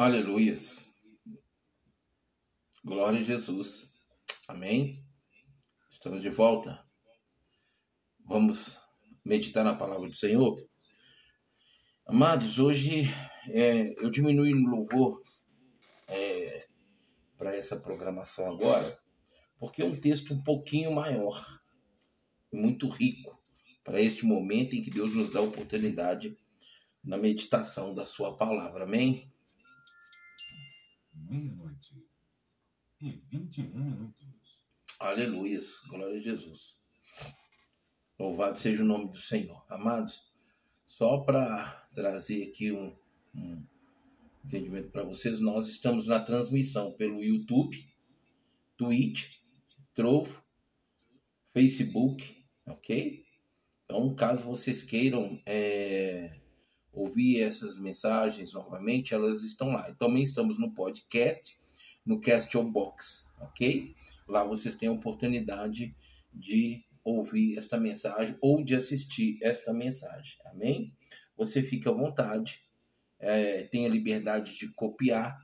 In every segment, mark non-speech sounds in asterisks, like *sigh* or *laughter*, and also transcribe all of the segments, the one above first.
Aleluias. Glória a Jesus. Amém. Estamos de volta. Vamos meditar na palavra do Senhor. Amados, hoje é, eu diminui no louvor é, para essa programação agora, porque é um texto um pouquinho maior, muito rico, para este momento em que Deus nos dá a oportunidade na meditação da Sua palavra. Amém? Meia-noite e 21 minutos. Aleluia, glória a Jesus. Louvado seja o nome do Senhor. Amados, só para trazer aqui um, um entendimento para vocês, nós estamos na transmissão pelo YouTube, Twitch, Trovo, Facebook, ok? Então, caso vocês queiram é, ouvir essas mensagens novamente, elas estão lá. E também estamos no podcast, no Castion Box, ok? Lá vocês têm a oportunidade de ouvir esta mensagem ou de assistir esta mensagem, amém? Você fica à vontade, é, tem a liberdade de copiar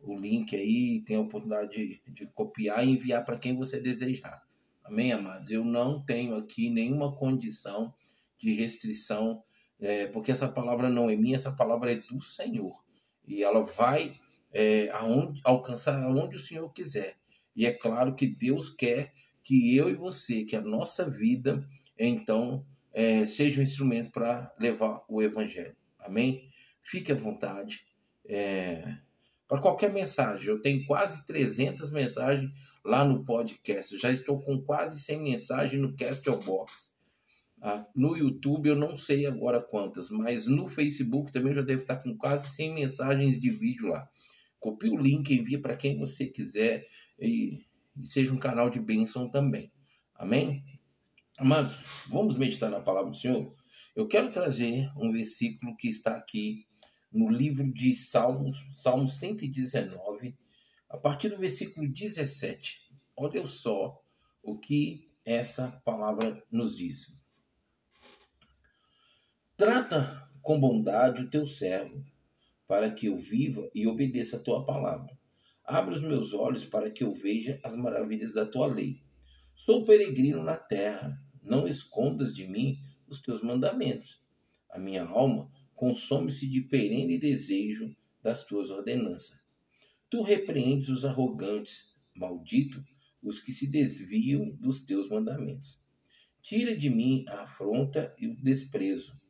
o link aí, tem a oportunidade de, de copiar e enviar para quem você desejar, amém, amados? Eu não tenho aqui nenhuma condição de restrição é, porque essa palavra não é minha, essa palavra é do Senhor. E ela vai é, aonde, alcançar aonde o Senhor quiser. E é claro que Deus quer que eu e você, que a nossa vida, então, é, seja um instrumento para levar o Evangelho. Amém? Fique à vontade. É, para qualquer mensagem, eu tenho quase 300 mensagens lá no podcast. já estou com quase 100 mensagens no Castle Box. Ah, no YouTube eu não sei agora quantas, mas no Facebook também já deve estar com quase 100 mensagens de vídeo lá. Copie o link, envie para quem você quiser e, e seja um canal de bênção também. Amém? Amados, vamos meditar na palavra do Senhor? Eu quero trazer um versículo que está aqui no livro de Salmos, Salmo 119, a partir do versículo 17. Olha só o que essa palavra nos diz. Trata com bondade o teu servo, para que eu viva e obedeça a tua palavra. Abre os meus olhos para que eu veja as maravilhas da tua lei. Sou peregrino na terra, não escondas de mim os teus mandamentos. A minha alma consome-se de perene desejo das tuas ordenanças. Tu repreendes os arrogantes, maldito os que se desviam dos teus mandamentos. Tira de mim a afronta e o desprezo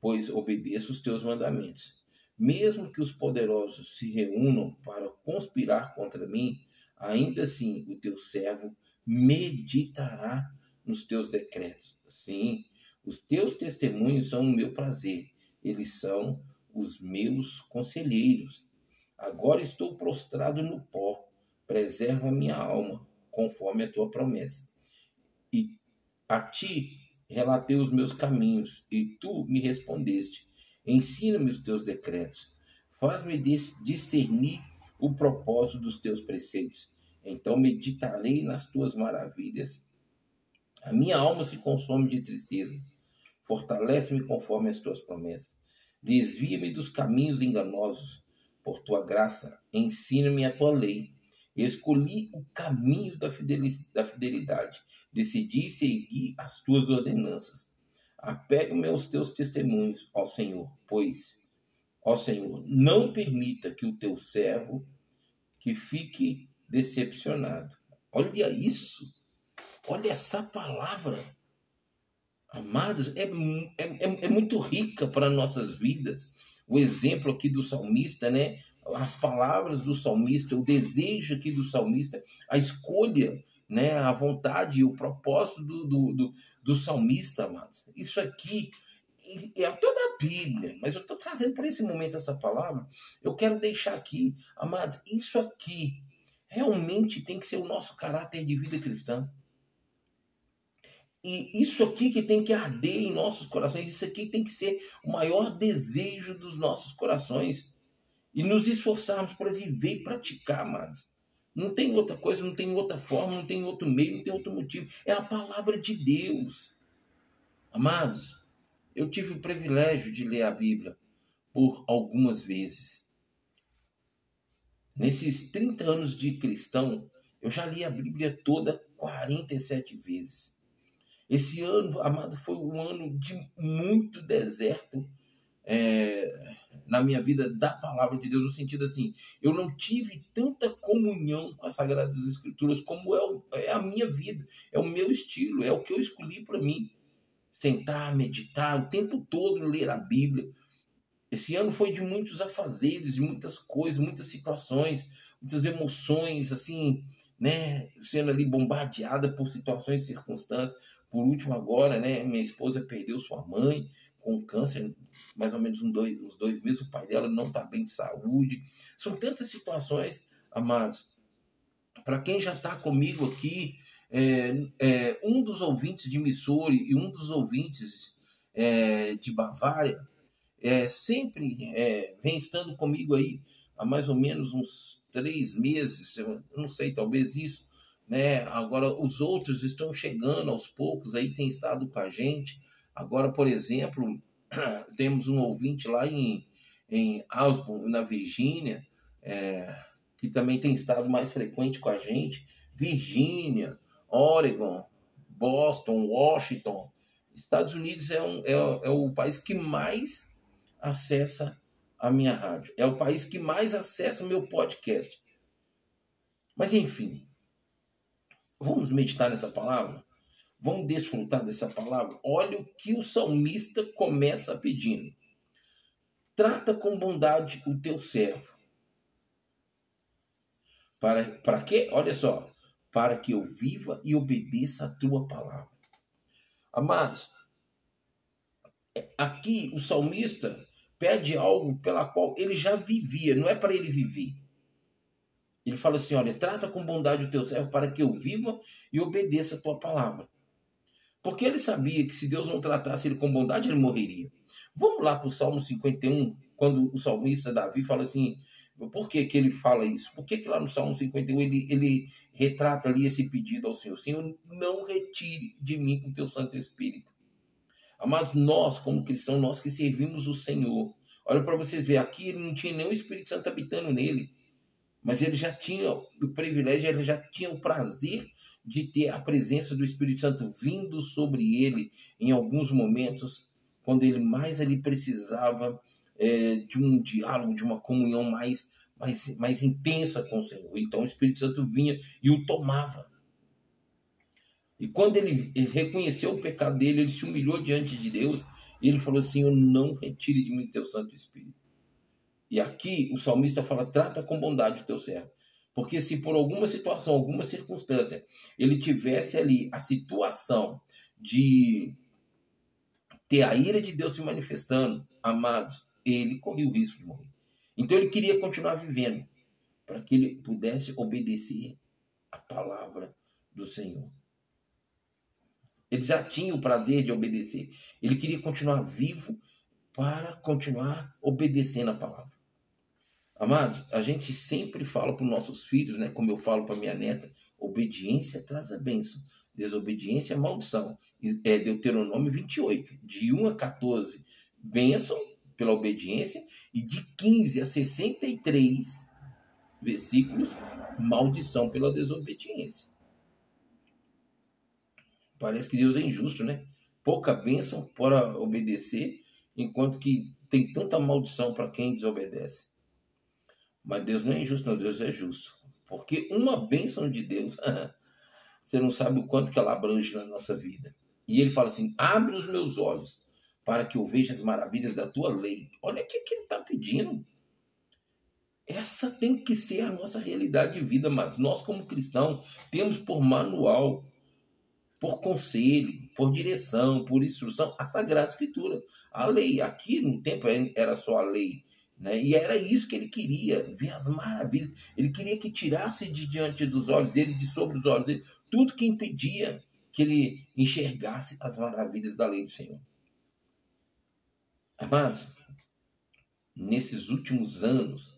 pois obedeço os teus mandamentos. Mesmo que os poderosos se reúnam para conspirar contra mim, ainda assim o teu servo meditará nos teus decretos. Sim, os teus testemunhos são o meu prazer, eles são os meus conselheiros. Agora estou prostrado no pó, preserva minha alma, conforme a tua promessa. E a ti relatei os meus caminhos, e tu me respondeste. Ensina-me os teus decretos. Faz-me discernir o propósito dos teus preceitos. Então meditarei nas tuas maravilhas. A minha alma se consome de tristeza. Fortalece-me conforme as tuas promessas. Desvia-me dos caminhos enganosos. Por tua graça, ensina-me a tua lei. Escolhi o caminho da fidelidade. Decidi seguir as tuas ordenanças. Apego-me aos teus testemunhos, ó Senhor, pois, ó Senhor, não permita que o teu servo que fique decepcionado. Olha isso. Olha essa palavra. Amados, é, é, é muito rica para nossas vidas. O exemplo aqui do salmista, né? As palavras do salmista, o desejo aqui do salmista, a escolha, né, a vontade e o propósito do, do, do, do salmista, amados. Isso aqui é toda a Bíblia, mas eu estou trazendo para esse momento essa palavra. Eu quero deixar aqui, amados, isso aqui realmente tem que ser o nosso caráter de vida cristã. E isso aqui que tem que arder em nossos corações, isso aqui tem que ser o maior desejo dos nossos corações e nos esforçarmos para viver e praticar, amados. Não tem outra coisa, não tem outra forma, não tem outro meio, não tem outro motivo. É a palavra de Deus. Amados, eu tive o privilégio de ler a Bíblia por algumas vezes. Nesses 30 anos de cristão, eu já li a Bíblia toda 47 vezes. Esse ano, amado, foi um ano de muito deserto é, na minha vida da palavra de Deus, no sentido assim, eu não tive tanta comunhão com as Sagradas Escrituras como é, o, é a minha vida, é o meu estilo, é o que eu escolhi para mim. Sentar, meditar, o tempo todo ler a Bíblia. Esse ano foi de muitos afazeres, de muitas coisas, muitas situações, muitas emoções, assim, né, sendo ali bombardeada por situações e circunstâncias. Por último, agora, né, minha esposa perdeu sua mãe com câncer, mais ou menos uns dois, uns dois meses. O pai dela não está bem de saúde. São tantas situações, amados. Para quem já está comigo aqui, é, é, um dos ouvintes de Missouri e um dos ouvintes é, de Bavária é, sempre é, vem estando comigo aí há mais ou menos uns três meses, eu não sei, talvez isso, né? Agora os outros estão chegando aos poucos, aí tem estado com a gente. Agora, por exemplo, *clears throat* temos um ouvinte lá em, em Osborne, na Virgínia, é, que também tem estado mais frequente com a gente. Virgínia, Oregon, Boston, Washington. Estados Unidos é, um, é, é o país que mais acessa a minha rádio. É o país que mais acessa o meu podcast. Mas enfim, vamos meditar nessa palavra? Vamos desfrutar dessa palavra? Olha o que o salmista começa pedindo. Trata com bondade o teu servo. Para, para quê? Olha só. Para que eu viva e obedeça a tua palavra. Amados, aqui o salmista pede algo pela qual ele já vivia, não é para ele viver. Ele fala assim: olha, trata com bondade o teu servo para que eu viva e obedeça a tua palavra. Porque ele sabia que se Deus não tratasse ele com bondade, ele morreria. Vamos lá para o Salmo 51, quando o salmista Davi fala assim: por que, que ele fala isso? Por que, que lá no Salmo 51 ele, ele retrata ali esse pedido ao Senhor? Senhor, não retire de mim o teu Santo Espírito. Amados, nós, como cristãos, nós que servimos o Senhor, olha para vocês verem, aqui ele não tinha nenhum Espírito Santo habitando nele, mas ele já tinha o privilégio, ele já tinha o prazer de ter a presença do Espírito Santo vindo sobre ele em alguns momentos, quando ele mais ali precisava é, de um diálogo, de uma comunhão mais, mais, mais intensa com o Senhor. Então o Espírito Santo vinha e o tomava. E quando ele reconheceu o pecado dele, ele se humilhou diante de Deus e ele falou assim: Eu não retire de mim teu Santo Espírito. E aqui o salmista fala: Trata com bondade o teu servo. Porque se por alguma situação, alguma circunstância, ele tivesse ali a situação de ter a ira de Deus se manifestando, amados, ele corria o risco de morrer. Então ele queria continuar vivendo para que ele pudesse obedecer a palavra do Senhor. Ele já tinha o prazer de obedecer. Ele queria continuar vivo para continuar obedecendo a palavra. Amados, a gente sempre fala para os nossos filhos, né, como eu falo para minha neta, obediência traz a bênção, desobediência é maldição. É Deuteronômio 28, de 1 a 14, bênção pela obediência, e de 15 a 63 versículos, maldição pela desobediência. Parece que Deus é injusto, né? Pouca bênção para obedecer, enquanto que tem tanta maldição para quem desobedece. Mas Deus não é injusto, não, Deus é justo. Porque uma bênção de Deus, *laughs* você não sabe o quanto que ela abrange na nossa vida. E ele fala assim: abre os meus olhos para que eu veja as maravilhas da tua lei. Olha o que, que ele está pedindo. Essa tem que ser a nossa realidade de vida, mas nós, como cristãos, temos por manual por conselho, por direção, por instrução, a Sagrada Escritura, a lei. Aqui no tempo era só a lei. Né? E era isso que ele queria, ver as maravilhas. Ele queria que tirasse de diante dos olhos dele, de sobre os olhos dele, tudo que impedia que ele enxergasse as maravilhas da lei do Senhor. Amados, nesses últimos anos,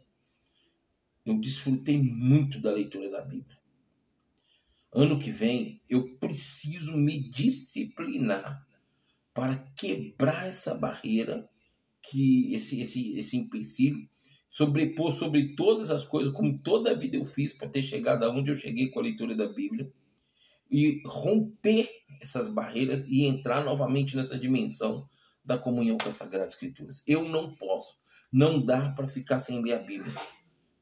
eu desfrutei muito da leitura da Bíblia ano que vem eu preciso me disciplinar para quebrar essa barreira que esse esse esse empecilho sobrepor sobre todas as coisas, como toda a vida eu fiz para ter chegado aonde eu cheguei com a leitura da Bíblia, e romper essas barreiras e entrar novamente nessa dimensão da comunhão com as Sagradas Escrituras. Eu não posso, não dá para ficar sem ler a Bíblia.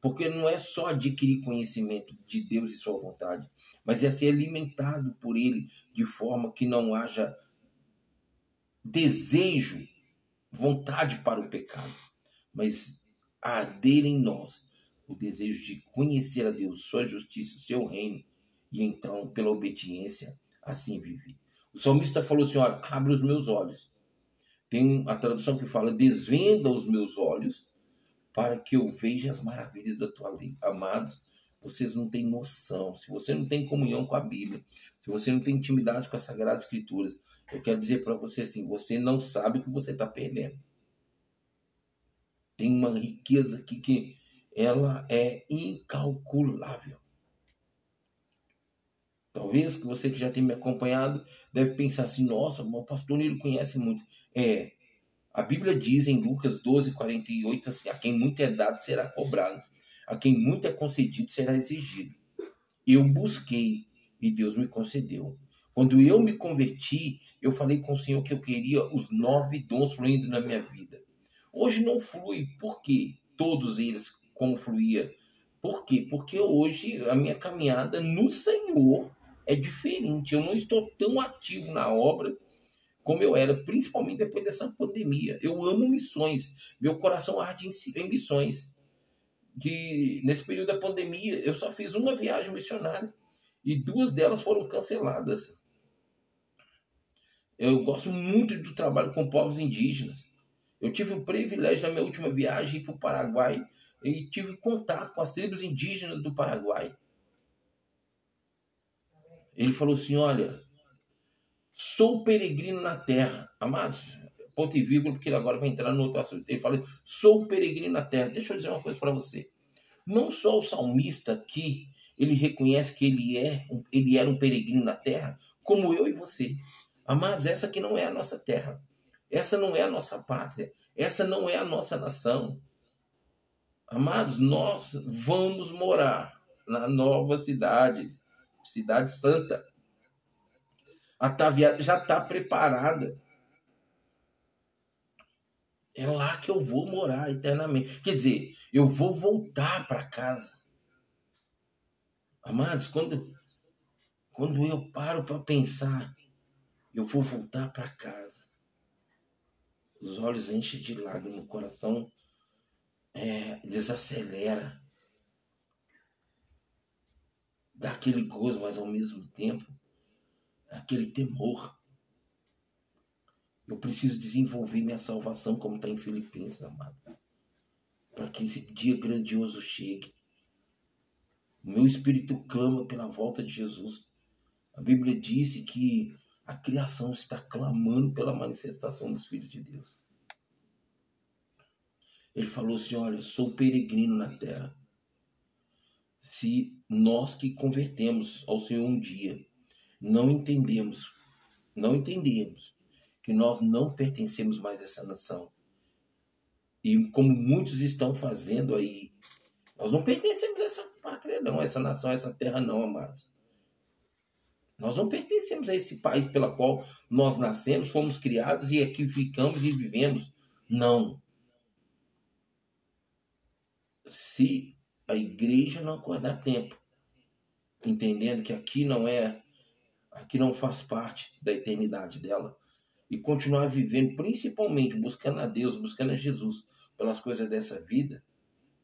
Porque não é só adquirir conhecimento de Deus e sua vontade, mas é ser alimentado por Ele de forma que não haja desejo, vontade para o pecado, mas arder em nós o desejo de conhecer a Deus, sua justiça, seu reino, e então, pela obediência, assim viver. O salmista falou olha, abre os meus olhos. Tem a tradução que fala: desvenda os meus olhos para que eu veja as maravilhas da tua lei. Amados, vocês não têm noção. Se você não tem comunhão com a Bíblia, se você não tem intimidade com as Sagradas Escrituras, eu quero dizer para você assim: você não sabe o que você está perdendo. Tem uma riqueza aqui que ela é incalculável. Talvez que você que já tem me acompanhado deve pensar assim: nossa, o pastor Nilo conhece muito. É, a Bíblia diz em Lucas 12, 48 assim: a quem muito é dado será cobrado, a quem muito é concedido será exigido. Eu busquei e Deus me concedeu. Quando eu me converti, eu falei com o Senhor que eu queria os nove dons fluindo na minha vida. Hoje não flui, por quê? Todos eles como fluía. Por quê? Porque hoje a minha caminhada no Senhor é diferente. Eu não estou tão ativo na obra como eu era, principalmente depois dessa pandemia. Eu amo missões, meu coração arde em missões. De, nesse período da pandemia, eu só fiz uma viagem missionária e duas delas foram canceladas. Eu gosto muito do trabalho com povos indígenas. Eu tive o privilégio na minha última viagem para o Paraguai e tive contato com as tribos indígenas do Paraguai. Ele falou assim: Olha, sou peregrino na terra. Amados, ponto e vírgula, porque ele agora vai entrar no outro assunto. Ele fala: Sou peregrino na terra. Deixa eu dizer uma coisa para você. Não só o salmista aqui, ele reconhece que ele é, ele era um peregrino na terra, como eu e você. Amados, essa aqui não é a nossa terra. Essa não é a nossa pátria. Essa não é a nossa nação. Amados, nós vamos morar na nova cidade Cidade Santa. A Taviada já está preparada. É lá que eu vou morar eternamente. Quer dizer, eu vou voltar para casa. Amados, quando, quando eu paro para pensar, eu vou voltar para casa. Os olhos enchem de lágrimas, o coração é, desacelera dá aquele gozo, mas ao mesmo tempo aquele temor. Eu preciso desenvolver minha salvação, como está em Filipenses, amado. Para que esse dia grandioso chegue. O meu espírito clama pela volta de Jesus. A Bíblia disse que a criação está clamando pela manifestação do Espírito de Deus. Ele falou assim: Olha, sou peregrino na terra se nós que convertemos ao Senhor um dia não entendemos, não entendemos que nós não pertencemos mais a essa nação. E como muitos estão fazendo aí, nós não pertencemos a essa pátria não, a essa nação, a essa terra não, amados. Nós não pertencemos a esse país pela qual nós nascemos, fomos criados e aqui ficamos e vivemos. Não. Se a igreja não acordar tempo, entendendo que aqui não é, aqui não faz parte da eternidade dela, e continuar vivendo, principalmente buscando a Deus, buscando a Jesus pelas coisas dessa vida,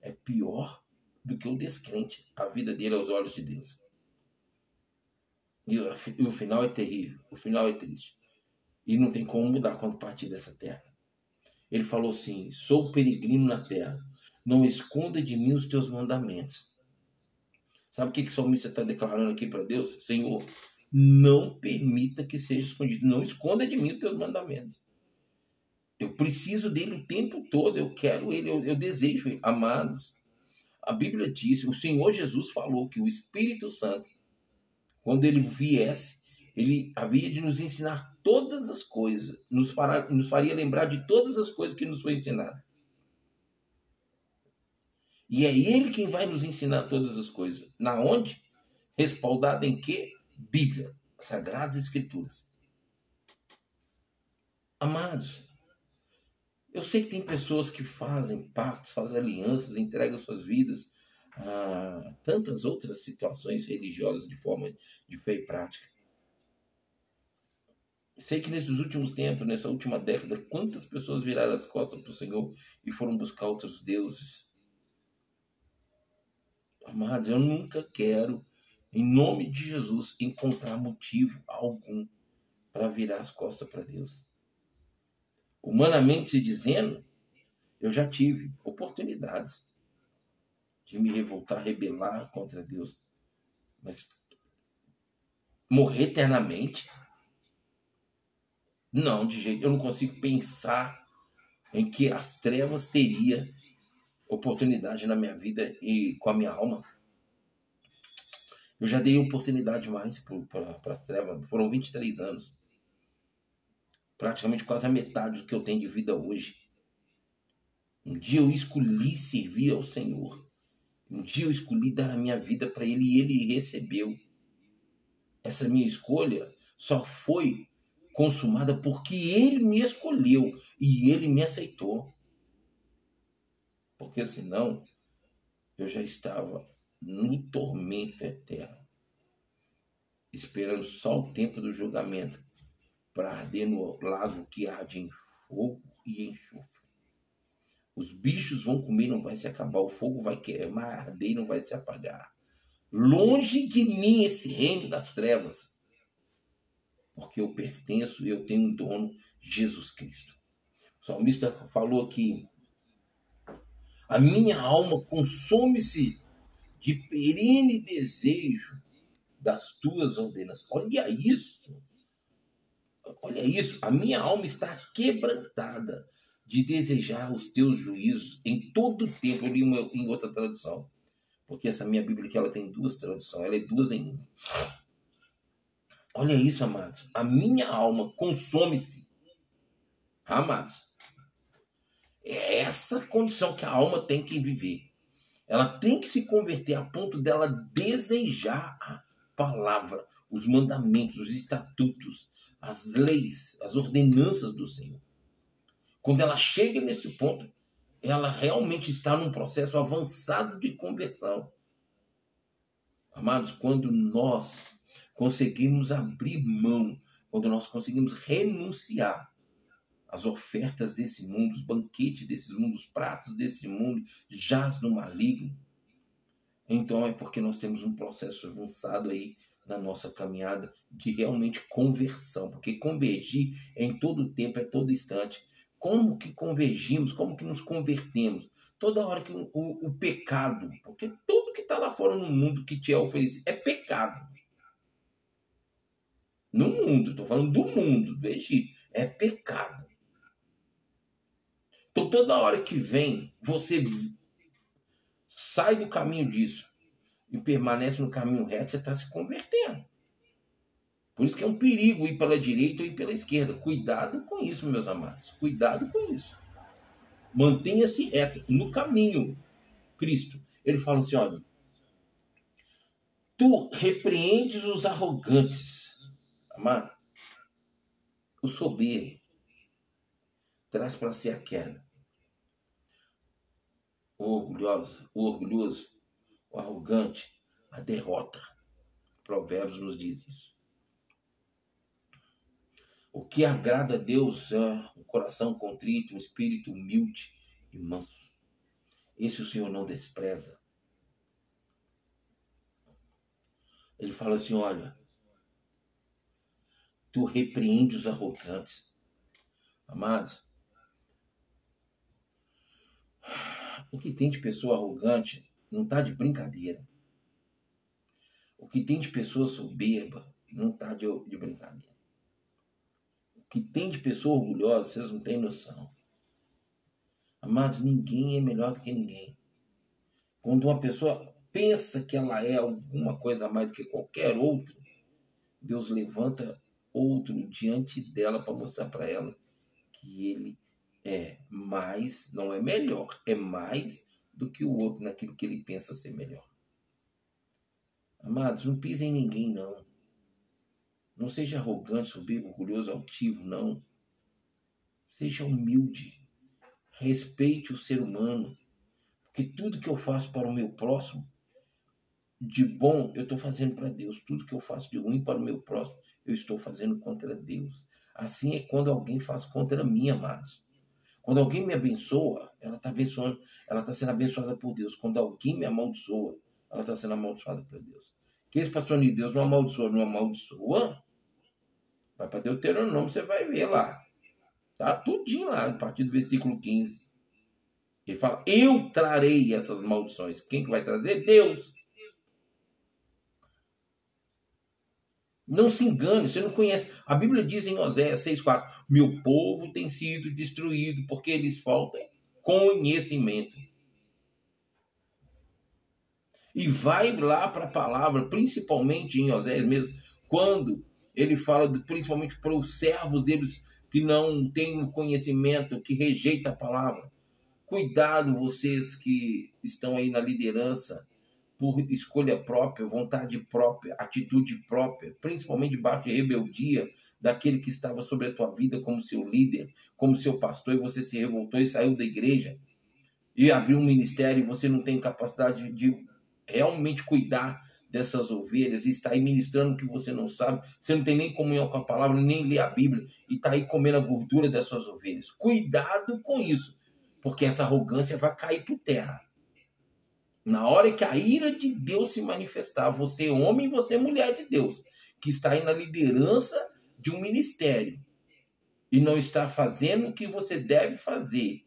é pior do que o descrente, a vida dele aos olhos de Deus. E o final é terrível, o final é triste. E não tem como mudar quando partir dessa terra. Ele falou assim: sou peregrino na terra não esconda de mim os teus mandamentos. Sabe o que, que o salmista está declarando aqui para Deus? Senhor, não permita que seja escondido. Não esconda de mim os teus mandamentos. Eu preciso dele o tempo todo. Eu quero ele, eu, eu desejo ele. Amados, a Bíblia diz, o Senhor Jesus falou que o Espírito Santo, quando ele viesse, ele havia de nos ensinar todas as coisas, nos, fará, nos faria lembrar de todas as coisas que nos foi ensinado. E é Ele quem vai nos ensinar todas as coisas. Na onde? Respaldado em quê? Bíblia, Sagradas Escrituras. Amados, eu sei que tem pessoas que fazem pactos, fazem alianças, entregam suas vidas a tantas outras situações religiosas de forma de fé e prática. Sei que nesses últimos tempos, nessa última década, quantas pessoas viraram as costas para o Senhor e foram buscar outros deuses. Amados, eu nunca quero, em nome de Jesus, encontrar motivo algum para virar as costas para Deus. Humanamente se dizendo, eu já tive oportunidades de me revoltar, rebelar contra Deus. Mas morrer eternamente? Não, de jeito, eu não consigo pensar em que as trevas teria oportunidade na minha vida e com a minha alma. Eu já dei oportunidade mais para as trevas, foram 23 anos. Praticamente quase a metade do que eu tenho de vida hoje. Um dia eu escolhi servir ao Senhor. Um dia eu escolhi dar a minha vida para Ele e Ele recebeu. Essa minha escolha só foi consumada porque ele me escolheu e ele me aceitou. Porque senão eu já estava no tormento eterno, esperando só o tempo do julgamento para arder no lago que arde em fogo e enxofre. Os bichos vão comer, não vai se acabar, o fogo vai queimar, arder e não vai se apagar. Longe de mim esse reino das trevas porque eu pertenço e eu tenho um dono, Jesus Cristo. O salmista falou aqui: a minha alma consome-se de perene desejo das tuas ordenações. Olha isso. Olha isso. A minha alma está quebrantada de desejar os teus juízos em todo o tempo. Eu li uma, em outra tradução. Porque essa minha Bíblia aqui ela tem duas traduções, ela é duas em uma. Olha isso, amados. A minha alma consome-se. Amados. É essa condição que a alma tem que viver. Ela tem que se converter a ponto dela desejar a palavra, os mandamentos, os estatutos, as leis, as ordenanças do Senhor. Quando ela chega nesse ponto, ela realmente está num processo avançado de conversão. Amados, quando nós conseguimos abrir mão, quando nós conseguimos renunciar às ofertas desse mundo, os banquetes desses mundos, os pratos desse mundo, jaz no maligno, então é porque nós temos um processo avançado aí na nossa caminhada de realmente conversão, porque convergir é em todo tempo, é todo instante. Como que convergimos, como que nos convertemos? Toda hora que o, o, o pecado, porque tudo que está lá fora no mundo que te é oferecido é pecado. No mundo, estou falando do mundo, do Egito. É pecado. Então toda hora que vem, você sai do caminho disso e permanece no caminho reto, você está se convertendo. Por isso que é um perigo ir pela direita ou ir pela esquerda. Cuidado com isso, meus amados. Cuidado com isso. Mantenha-se reto no caminho. Cristo. Ele fala assim: olha, tu repreendes os arrogantes Amado, o soberbo traz para si a queda. O orgulhoso, o orgulhoso, o arrogante, a derrota. Provérbios nos diz isso. O que agrada a Deus é um coração contrito, um espírito humilde e manso. Esse o Senhor não despreza. Ele fala assim: olha, tu repreende os arrogantes. Amados, o que tem de pessoa arrogante não está de brincadeira. O que tem de pessoa soberba não está de, de brincadeira. O que tem de pessoa orgulhosa, vocês não têm noção. Amados, ninguém é melhor do que ninguém. Quando uma pessoa pensa que ela é alguma coisa mais do que qualquer outro, Deus levanta outro diante dela para mostrar para ela que ele é mais, não é melhor, é mais do que o outro naquilo que ele pensa ser melhor. Amados, não pise em ninguém, não. Não seja arrogante, soberbo, orgulhoso, altivo, não. Seja humilde. Respeite o ser humano. Porque tudo que eu faço para o meu próximo, de bom, eu estou fazendo para Deus. Tudo que eu faço de ruim para o meu próximo, eu estou fazendo contra Deus. Assim é quando alguém faz contra mim, amados. Quando alguém me abençoa, ela está abençoando, ela está sendo abençoada por Deus. Quando alguém me amaldiçoa, ela está sendo amaldiçoada por Deus. Que esse pastor de Deus não amaldiçoa, não amaldiçoa. Vai para Deuteronômio, você vai ver lá. Tá tudinho lá, a partir do versículo 15. Ele fala: Eu trarei essas maldições. Quem que vai trazer? Deus. Não se engane, você não conhece. A Bíblia diz em Oséias 6,4: Meu povo tem sido destruído porque eles faltam conhecimento. E vai lá para a palavra, principalmente em Oséias mesmo, quando ele fala de, principalmente para os servos deles que não têm conhecimento, que rejeita a palavra. Cuidado vocês que estão aí na liderança por escolha própria, vontade própria, atitude própria, principalmente debaixo de rebeldia daquele que estava sobre a tua vida como seu líder, como seu pastor, e você se revoltou e saiu da igreja e abriu um ministério e você não tem capacidade de realmente cuidar dessas ovelhas e está aí ministrando que você não sabe, você não tem nem comunhão com a palavra, nem lê a Bíblia e está aí comendo a gordura dessas ovelhas. Cuidado com isso, porque essa arrogância vai cair por terra. Na hora que a ira de Deus se manifestar, você homem você mulher de Deus, que está aí na liderança de um ministério e não está fazendo o que você deve fazer,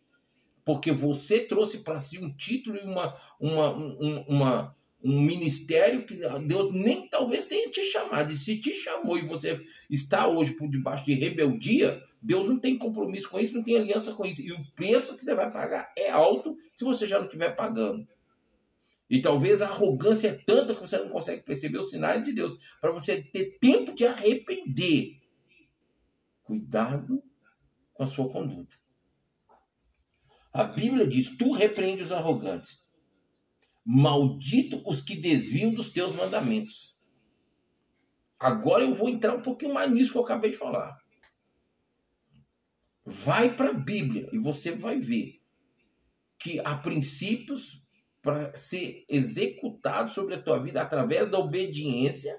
porque você trouxe para si um título e uma, uma, um, uma, um ministério que Deus nem talvez tenha te chamado. E se te chamou e você está hoje por debaixo de rebeldia, Deus não tem compromisso com isso, não tem aliança com isso. E o preço que você vai pagar é alto se você já não estiver pagando. E talvez a arrogância é tanta que você não consegue perceber os sinais de Deus para você ter tempo de arrepender. Cuidado com a sua conduta. A Bíblia diz: Tu repreende os arrogantes. Maldito os que desviam dos teus mandamentos. Agora eu vou entrar um pouquinho mais nisso que eu acabei de falar. Vai para a Bíblia e você vai ver que há princípios para ser executado sobre a tua vida através da obediência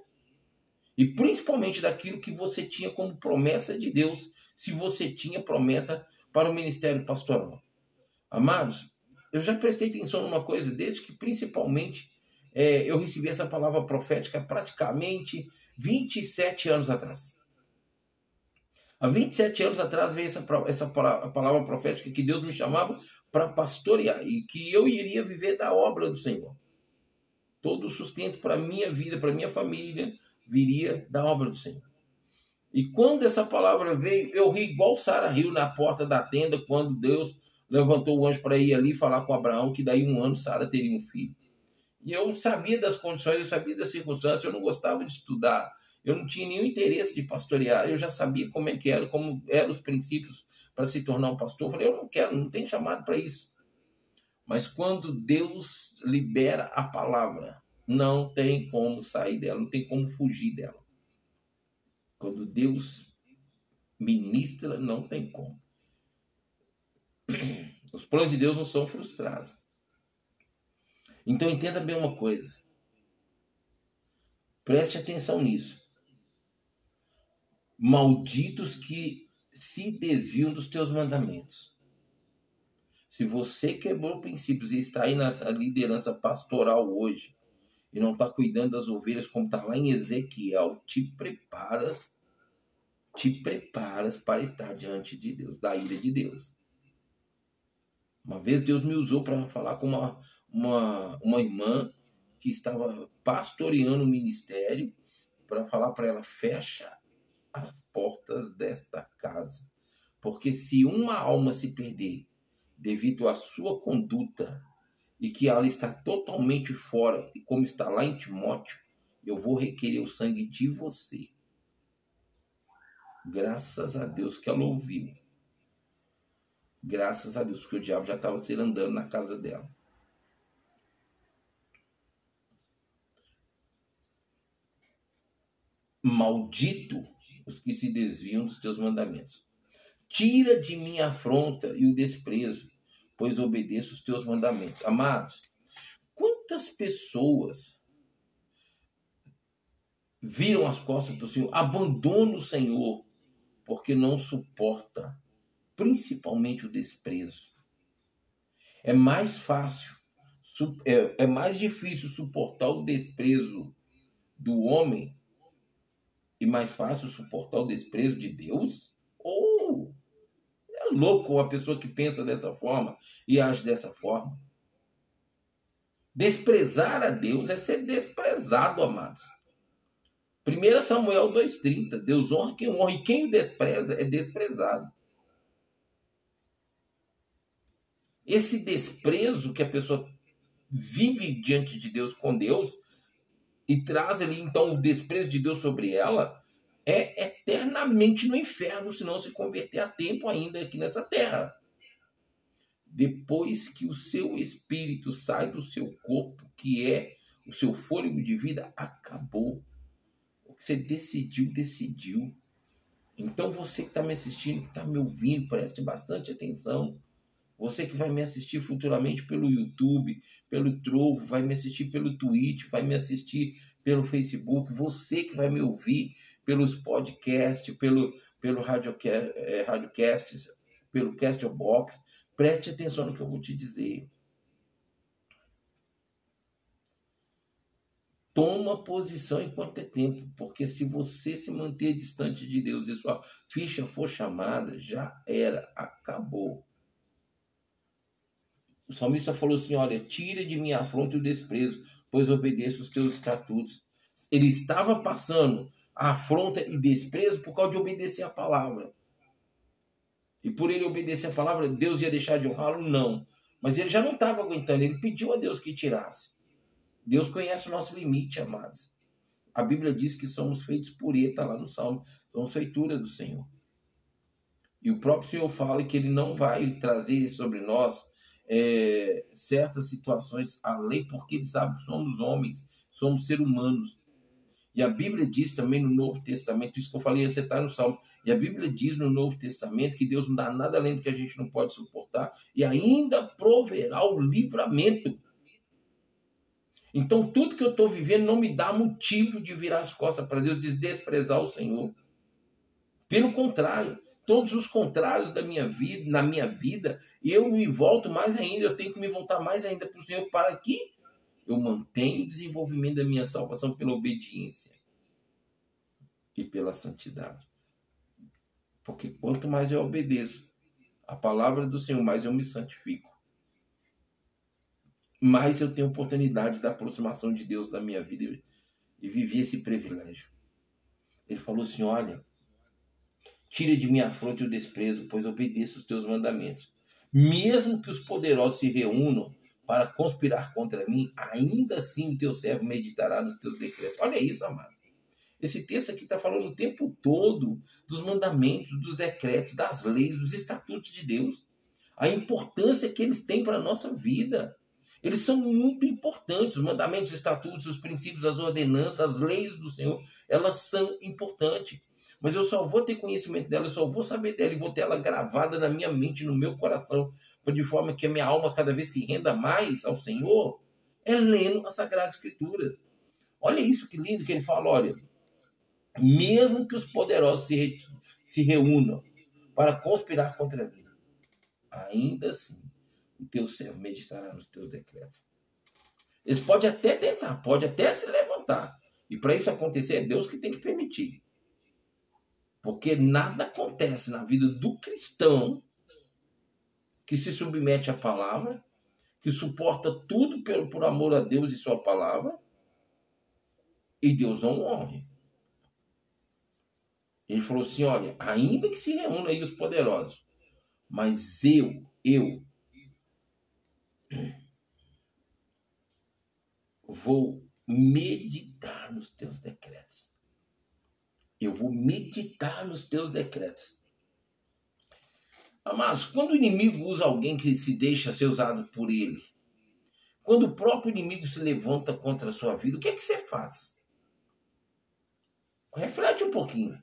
e principalmente daquilo que você tinha como promessa de Deus, se você tinha promessa para o ministério pastoral. Amados, eu já prestei atenção numa coisa desde que principalmente é, eu recebi essa palavra profética praticamente 27 anos atrás. Há 27 anos atrás veio essa, essa palavra profética que Deus me chamava para pastorear e que eu iria viver da obra do Senhor. Todo o sustento para minha vida, para minha família, viria da obra do Senhor. E quando essa palavra veio, eu ri igual Sara riu na porta da tenda quando Deus levantou o anjo para ir ali falar com Abraão que daí um ano Sara teria um filho. E eu sabia das condições, eu sabia das circunstâncias, eu não gostava de estudar, eu não tinha nenhum interesse de pastorear, eu já sabia como é que era, como eram os princípios para se tornar um pastor. Eu falei, eu não quero, não tenho chamado para isso. Mas quando Deus libera a palavra, não tem como sair dela, não tem como fugir dela. Quando Deus ministra, não tem como. Os planos de Deus não são frustrados. Então entenda bem uma coisa. Preste atenção nisso malditos que se desviam dos teus mandamentos. Se você quebrou princípios e está aí na liderança pastoral hoje e não está cuidando das ovelhas como está lá em Ezequiel, te preparas, te preparas para estar diante de Deus, da ira de Deus. Uma vez Deus me usou para falar com uma, uma, uma irmã que estava pastoreando o ministério para falar para ela: fecha as portas desta casa. Porque se uma alma se perder devido à sua conduta e que ela está totalmente fora, e como está lá em Timóteo, eu vou requerer o sangue de você. Graças a Deus que ela ouviu. Graças a Deus, porque o diabo já estava se andando na casa dela. Maldito os que se desviam dos teus mandamentos. Tira de mim a afronta e o desprezo, pois obedeço os teus mandamentos. Amados, quantas pessoas viram as costas para o Senhor, abandonam o Senhor, porque não suporta, principalmente o desprezo. É mais fácil, é, é mais difícil suportar o desprezo do homem e mais fácil suportar o desprezo de Deus? Ou é louco uma pessoa que pensa dessa forma e age dessa forma? Desprezar a Deus é ser desprezado, amados. 1 Samuel 2,30. Deus honra quem honra e quem o despreza é desprezado. Esse desprezo que a pessoa vive diante de Deus com Deus e traz ali então o desprezo de Deus sobre ela é eternamente no inferno se não se converter a tempo ainda aqui nessa terra. Depois que o seu espírito sai do seu corpo, que é o seu fôlego de vida, acabou que você decidiu, decidiu. Então você que está me assistindo, que está me ouvindo, preste bastante atenção. Você que vai me assistir futuramente pelo YouTube, pelo Trovo, vai me assistir pelo Twitch, vai me assistir pelo Facebook, você que vai me ouvir pelos podcasts, pelo, pelo radiocast, é, radiocast pelo Castbox, preste atenção no que eu vou te dizer. toma posição enquanto é tempo, porque se você se manter distante de Deus e sua ficha for chamada, já era, acabou. O salmista falou assim: Olha, tira de minha afronta o desprezo, pois obedeço os teus estatutos. Ele estava passando afronta e desprezo por causa de obedecer a palavra. E por ele obedecer a palavra, Deus ia deixar de honrá-lo? Não. Mas ele já não estava aguentando, ele pediu a Deus que tirasse. Deus conhece o nosso limite, amados. A Bíblia diz que somos feitos pureta lá no Salmo, somos feitura do Senhor. E o próprio Senhor fala que Ele não vai trazer sobre nós é, certas situações além, porque Ele sabe que somos homens, somos seres humanos. E a Bíblia diz também no Novo Testamento, isso que eu falei antes, você está no Salmo, e a Bíblia diz no Novo Testamento que Deus não dá nada além do que a gente não pode suportar, e ainda proverá o livramento então, tudo que eu estou vivendo não me dá motivo de virar as costas para Deus, de desprezar o Senhor. Pelo contrário, todos os contrários da minha vida, na minha vida, eu me volto mais ainda, eu tenho que me voltar mais ainda para o Senhor para que eu mantenha o desenvolvimento da minha salvação pela obediência e pela santidade. Porque quanto mais eu obedeço a palavra do Senhor, mais eu me santifico mais eu tenho oportunidade da aproximação de Deus na minha vida e, e viver esse privilégio. Ele falou assim: Olha, tira de mim a afronta e o desprezo, pois obedeço os teus mandamentos. Mesmo que os poderosos se reúnam para conspirar contra mim, ainda assim o teu servo meditará nos teus decretos. Olha isso, amado. Esse texto aqui está falando o tempo todo dos mandamentos, dos decretos, das leis, dos estatutos de Deus. A importância que eles têm para a nossa vida. Eles são muito importantes. Os mandamentos, os estatutos, os princípios, as ordenanças, as leis do Senhor, elas são importantes. Mas eu só vou ter conhecimento dela, eu só vou saber dela e vou ter ela gravada na minha mente, no meu coração, de forma que a minha alma cada vez se renda mais ao Senhor, é lendo a Sagrada Escritura. Olha isso que lindo que ele fala, olha, mesmo que os poderosos se, se reúnam para conspirar contra mim, ainda assim o teu servo meditará nos teus decretos. Eles podem até tentar, pode até se levantar. E para isso acontecer, é Deus que tem que permitir. Porque nada acontece na vida do cristão que se submete à palavra, que suporta tudo por, por amor a Deus e sua palavra, e Deus não honre. Ele falou assim: olha, ainda que se reúnam aí os poderosos, mas eu, eu, vou meditar nos teus decretos. Eu vou meditar nos teus decretos. Amados, quando o inimigo usa alguém que se deixa ser usado por ele, quando o próprio inimigo se levanta contra a sua vida, o que é que você faz? reflete um pouquinho.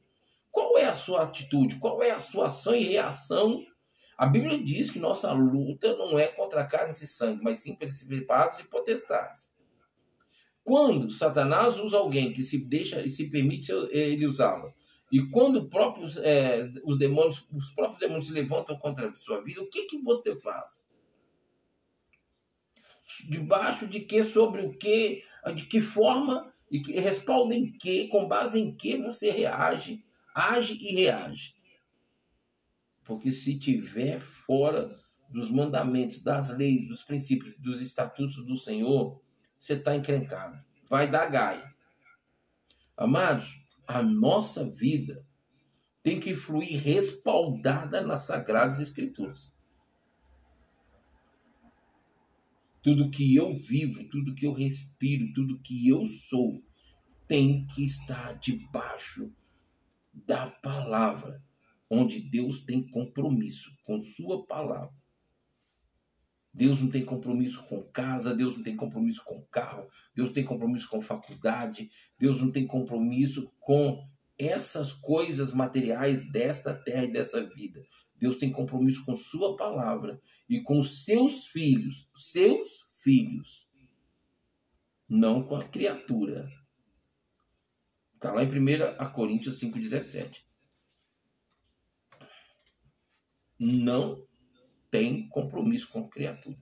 Qual é a sua atitude? Qual é a sua ação e reação? A Bíblia diz que nossa luta não é contra carne e sangue, mas sim principados e potestades. Quando Satanás usa alguém que se deixa e se permite ele usá-lo, e quando próprios, é, os demônios, os próprios demônios se levantam contra a sua vida, o que, que você faz? Debaixo de que, sobre o que, de que forma? E que responde em que, com base em que você reage, age e reage. Porque se tiver fora dos mandamentos, das leis, dos princípios, dos estatutos do Senhor, você está encrencado. Vai dar gaia. Amados, a nossa vida tem que fluir respaldada nas Sagradas Escrituras. Tudo que eu vivo, tudo que eu respiro, tudo que eu sou, tem que estar debaixo da palavra, onde Deus tem compromisso com Sua palavra. Deus não tem compromisso com casa, Deus não tem compromisso com carro, Deus tem compromisso com faculdade, Deus não tem compromisso com essas coisas materiais desta terra e dessa vida. Deus tem compromisso com Sua palavra e com seus filhos, seus filhos, não com a criatura. Está lá em 1 Coríntios 5,17. Não tem compromisso com a criatura.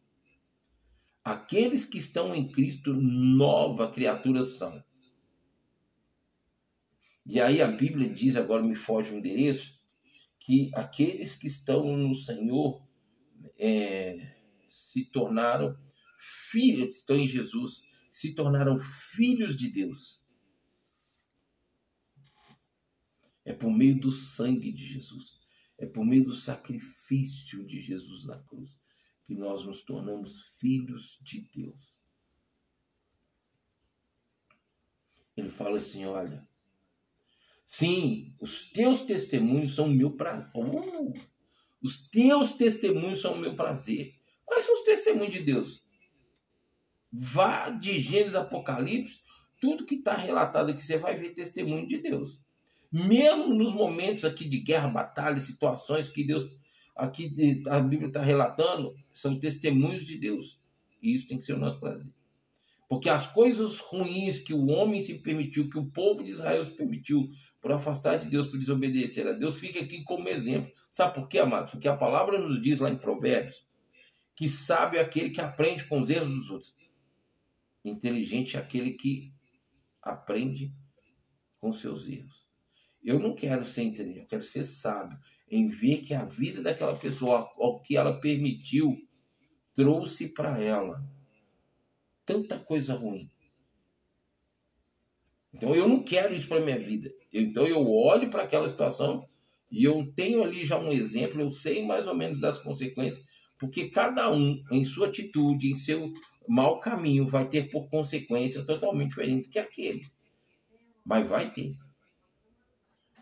Aqueles que estão em Cristo, nova criatura são. E aí a Bíblia diz, agora me foge o endereço, que aqueles que estão no Senhor é, se tornaram filhos, estão em Jesus, se tornaram filhos de Deus. É por meio do sangue de Jesus. É por meio do sacrifício de Jesus na cruz que nós nos tornamos filhos de Deus. Ele fala assim: olha, sim, os teus testemunhos são o meu prazer. Uh, os teus testemunhos são o meu prazer. Quais são os testemunhos de Deus? Vá de Gênesis Apocalipse, tudo que está relatado aqui, você vai ver testemunho de Deus. Mesmo nos momentos aqui de guerra, batalha, situações que Deus, aqui a Bíblia está relatando, são testemunhos de Deus. E isso tem que ser o nosso prazer. Porque as coisas ruins que o homem se permitiu, que o povo de Israel se permitiu, por afastar de Deus, por desobedecer a Deus, fica aqui como exemplo. Sabe por quê, amados? Porque a palavra nos diz lá em Provérbios que sábio é aquele que aprende com os erros dos outros. Inteligente é aquele que aprende com seus erros. Eu não quero ser inteligente, eu quero ser sábio em ver que a vida daquela pessoa, o que ela permitiu, trouxe para ela tanta coisa ruim. Então eu não quero isso para minha vida. Então eu olho para aquela situação e eu tenho ali já um exemplo, eu sei mais ou menos das consequências, porque cada um, em sua atitude, em seu mau caminho, vai ter por consequência totalmente diferente que aquele. Mas vai ter.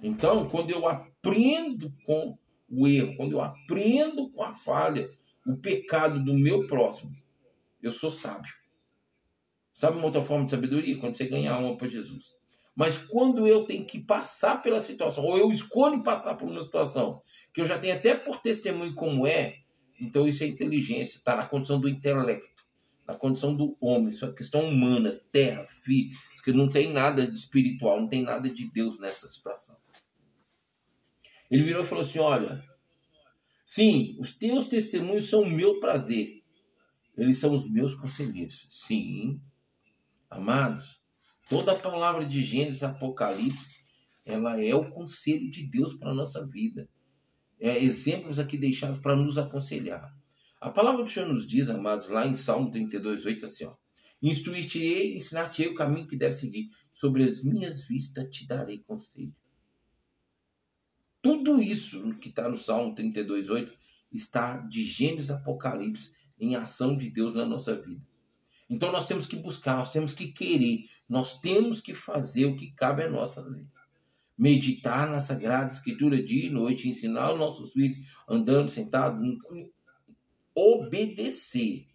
Então, quando eu aprendo com o erro, quando eu aprendo com a falha, o pecado do meu próximo, eu sou sábio. Sabe uma outra forma de sabedoria? Quando você ganha alma para Jesus. Mas quando eu tenho que passar pela situação, ou eu escolho passar por uma situação que eu já tenho até por testemunho como é, então isso é inteligência, está na condição do intelecto, na condição do homem, isso é questão humana, terra, filho, que não tem nada de espiritual, não tem nada de Deus nessa situação. Ele virou e falou assim: Olha, sim, os teus testemunhos são o meu prazer. Eles são os meus conselheiros. Sim, amados, toda a palavra de Gênesis, Apocalipse, ela é o conselho de Deus para a nossa vida. É exemplos aqui deixados para nos aconselhar. A palavra do Senhor nos diz, amados, lá em Salmo 32, 8, assim, ó. Instruir-te-ei, ensinar-te-ei o caminho que deve seguir. Sobre as minhas vistas te darei conselho. Tudo isso que está no Salmo 32,8 está de Gênesis Apocalipse em ação de Deus na nossa vida. Então nós temos que buscar, nós temos que querer, nós temos que fazer o que cabe a nós fazer. Meditar na Sagrada Escritura dia e noite, ensinar os nossos filhos andando, sentados, obedecer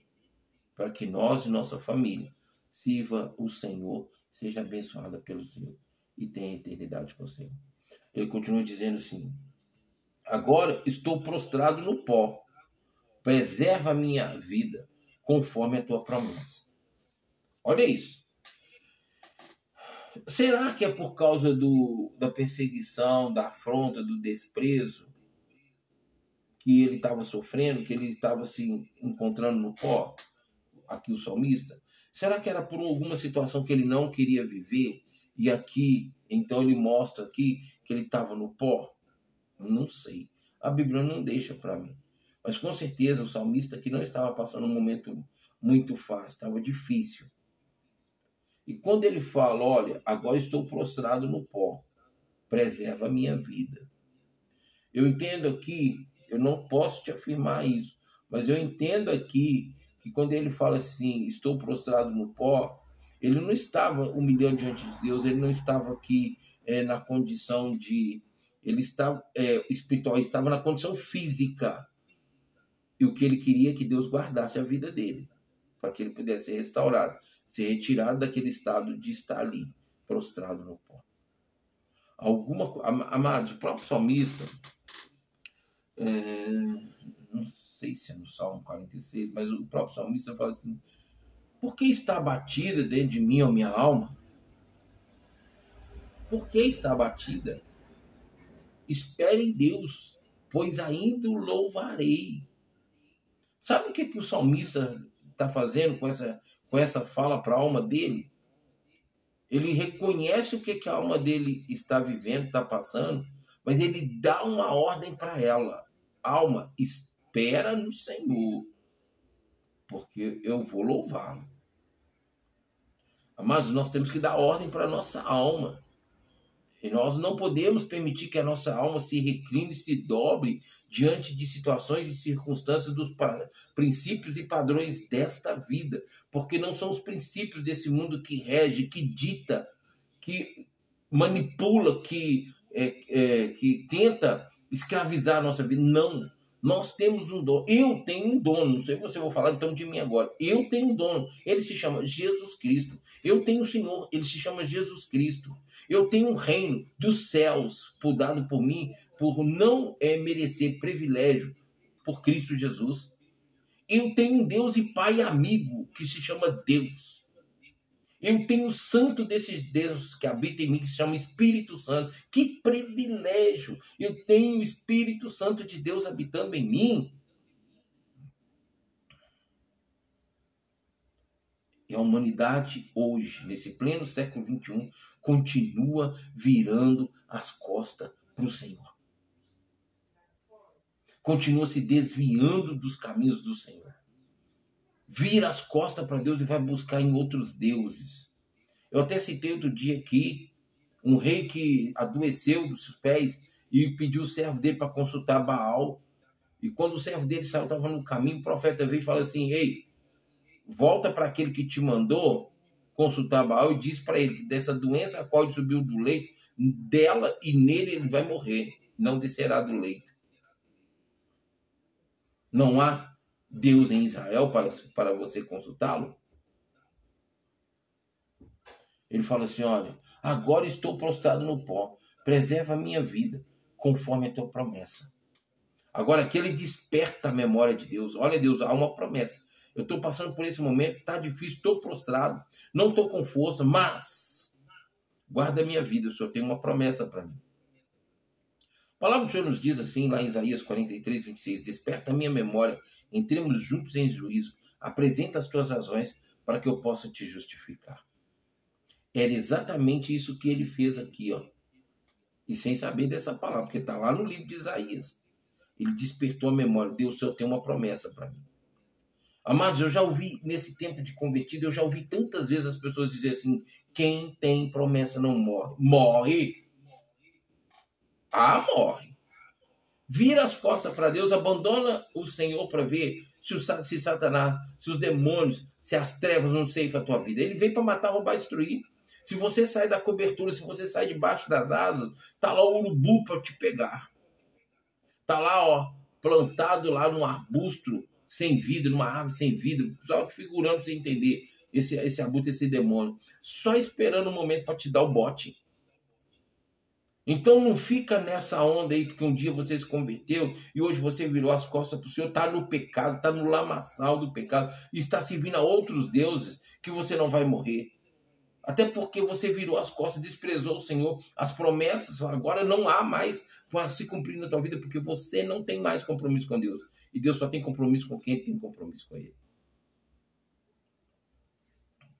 para que nós e nossa família sirva o Senhor, seja abençoada pelo Senhor. e tem a eternidade com o Senhor. Ele continua dizendo assim: Agora estou prostrado no pó. Preserva a minha vida conforme a tua promessa. Olha isso. Será que é por causa do, da perseguição, da afronta, do desprezo que ele estava sofrendo, que ele estava se encontrando no pó? Aqui o salmista. Será que era por alguma situação que ele não queria viver? E aqui, então ele mostra aqui que ele estava no pó? Não sei. A Bíblia não deixa para mim. Mas com certeza o salmista que não estava passando um momento muito fácil, estava difícil. E quando ele fala, olha, agora estou prostrado no pó, preserva a minha vida. Eu entendo aqui, eu não posso te afirmar isso, mas eu entendo aqui que quando ele fala assim, estou prostrado no pó, ele não estava humilhando diante de Deus, ele não estava aqui é, na condição de. Ele estava é, espiritual, ele estava na condição física. E o que ele queria é que Deus guardasse a vida dele, para que ele pudesse ser restaurado ser retirado daquele estado de estar ali, prostrado no pó. Alguma amados, o próprio salmista, é, não sei se é no Salmo 46, mas o próprio salmista fala assim: Por que está abatida dentro de mim a minha alma? Por que está abatida? Espere em Deus, pois ainda o louvarei. Sabe o que, que o salmista está fazendo com essa com essa fala para a alma dele, ele reconhece o que, que a alma dele está vivendo, está passando, mas ele dá uma ordem para ela. Alma, espera no Senhor, porque eu vou louvá-lo. Amados, nós temos que dar ordem para a nossa alma. E nós não podemos permitir que a nossa alma se recline, se dobre diante de situações e circunstâncias dos princípios e padrões desta vida, porque não são os princípios desse mundo que rege, que dita, que manipula, que, é, é, que tenta escravizar a nossa vida. Não. Nós temos um dono. Eu tenho um dono. Não sei se você vai falar então de mim agora. Eu tenho um dono. Ele se chama Jesus Cristo. Eu tenho um Senhor. Ele se chama Jesus Cristo. Eu tenho um reino dos céus por dado por mim, por não é, merecer privilégio por Cristo Jesus. Eu tenho um Deus e Pai amigo que se chama Deus. Eu tenho o santo desses Deus que habita em mim, que se chama Espírito Santo. Que privilégio! Eu tenho o Espírito Santo de Deus habitando em mim. E a humanidade hoje, nesse pleno século XXI, continua virando as costas para o Senhor. Continua se desviando dos caminhos do Senhor vira as costas para Deus e vai buscar em outros deuses. Eu até citei outro dia aqui um rei que adoeceu dos pés e pediu o servo dele para consultar Baal. E quando o servo dele saiu, estava no caminho, o profeta veio e falou assim: Ei, volta para aquele que te mandou consultar Baal e diz para ele que dessa doença a qual ele subiu do leito, dela e nele ele vai morrer, não descerá do leito. Não há Deus em Israel para, para você consultá-lo? Ele fala assim: Olha, agora estou prostrado no pó, preserva a minha vida, conforme a tua promessa. Agora aqui ele desperta a memória de Deus. Olha, Deus, há uma promessa. Eu estou passando por esse momento, está difícil, estou prostrado, não estou com força, mas guarda a minha vida, o Senhor tem uma promessa para mim. A palavra do Senhor nos diz assim, lá em Isaías 43, 26, Desperta a minha memória, entremos juntos em juízo, apresenta as tuas razões para que eu possa te justificar. Era exatamente isso que ele fez aqui, ó. E sem saber dessa palavra, porque está lá no livro de Isaías. Ele despertou a memória. Deus, o Senhor tem uma promessa para mim. Amados, eu já ouvi, nesse tempo de convertido, eu já ouvi tantas vezes as pessoas dizer assim: quem tem promessa não morre. Morre ah, morre. Vira as costas para Deus, abandona o Senhor para ver se, o, se Satanás, se os demônios, se as trevas não ceifam a tua vida. Ele veio para matar, roubar, destruir. Se você sai da cobertura, se você sai debaixo das asas, tá lá o urubu para te pegar. Tá lá, ó, plantado lá num arbusto sem vida, numa árvore sem vida, só figurando para você entender esse, esse arbusto, esse demônio, só esperando o um momento para te dar o bote. Então não fica nessa onda aí, porque um dia você se converteu e hoje você virou as costas para o Senhor, está no pecado, está no lamaçal do pecado, está servindo a outros deuses que você não vai morrer. Até porque você virou as costas, desprezou o Senhor, as promessas agora não há mais para se cumprir na tua vida, porque você não tem mais compromisso com Deus. E Deus só tem compromisso com quem tem compromisso com Ele.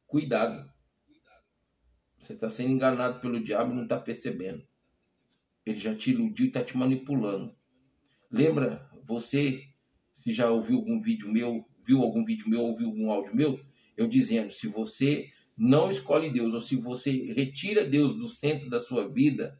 Cuidado. Você está sendo enganado pelo diabo e não está percebendo. Ele já te iludiu e está te manipulando. Lembra, você, se já ouviu algum vídeo meu, viu algum vídeo meu, ouviu algum áudio meu, eu dizendo, se você não escolhe Deus, ou se você retira Deus do centro da sua vida,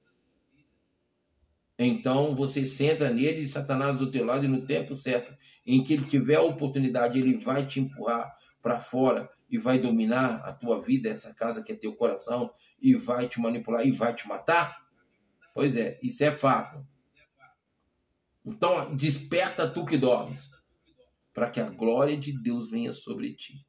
então você senta nele e Satanás do teu lado e no tempo certo, em que ele tiver a oportunidade, ele vai te empurrar para fora e vai dominar a tua vida, essa casa que é teu coração, e vai te manipular e vai te matar? Pois é, isso é fato. Então, desperta tu que dormes, para que a glória de Deus venha sobre ti.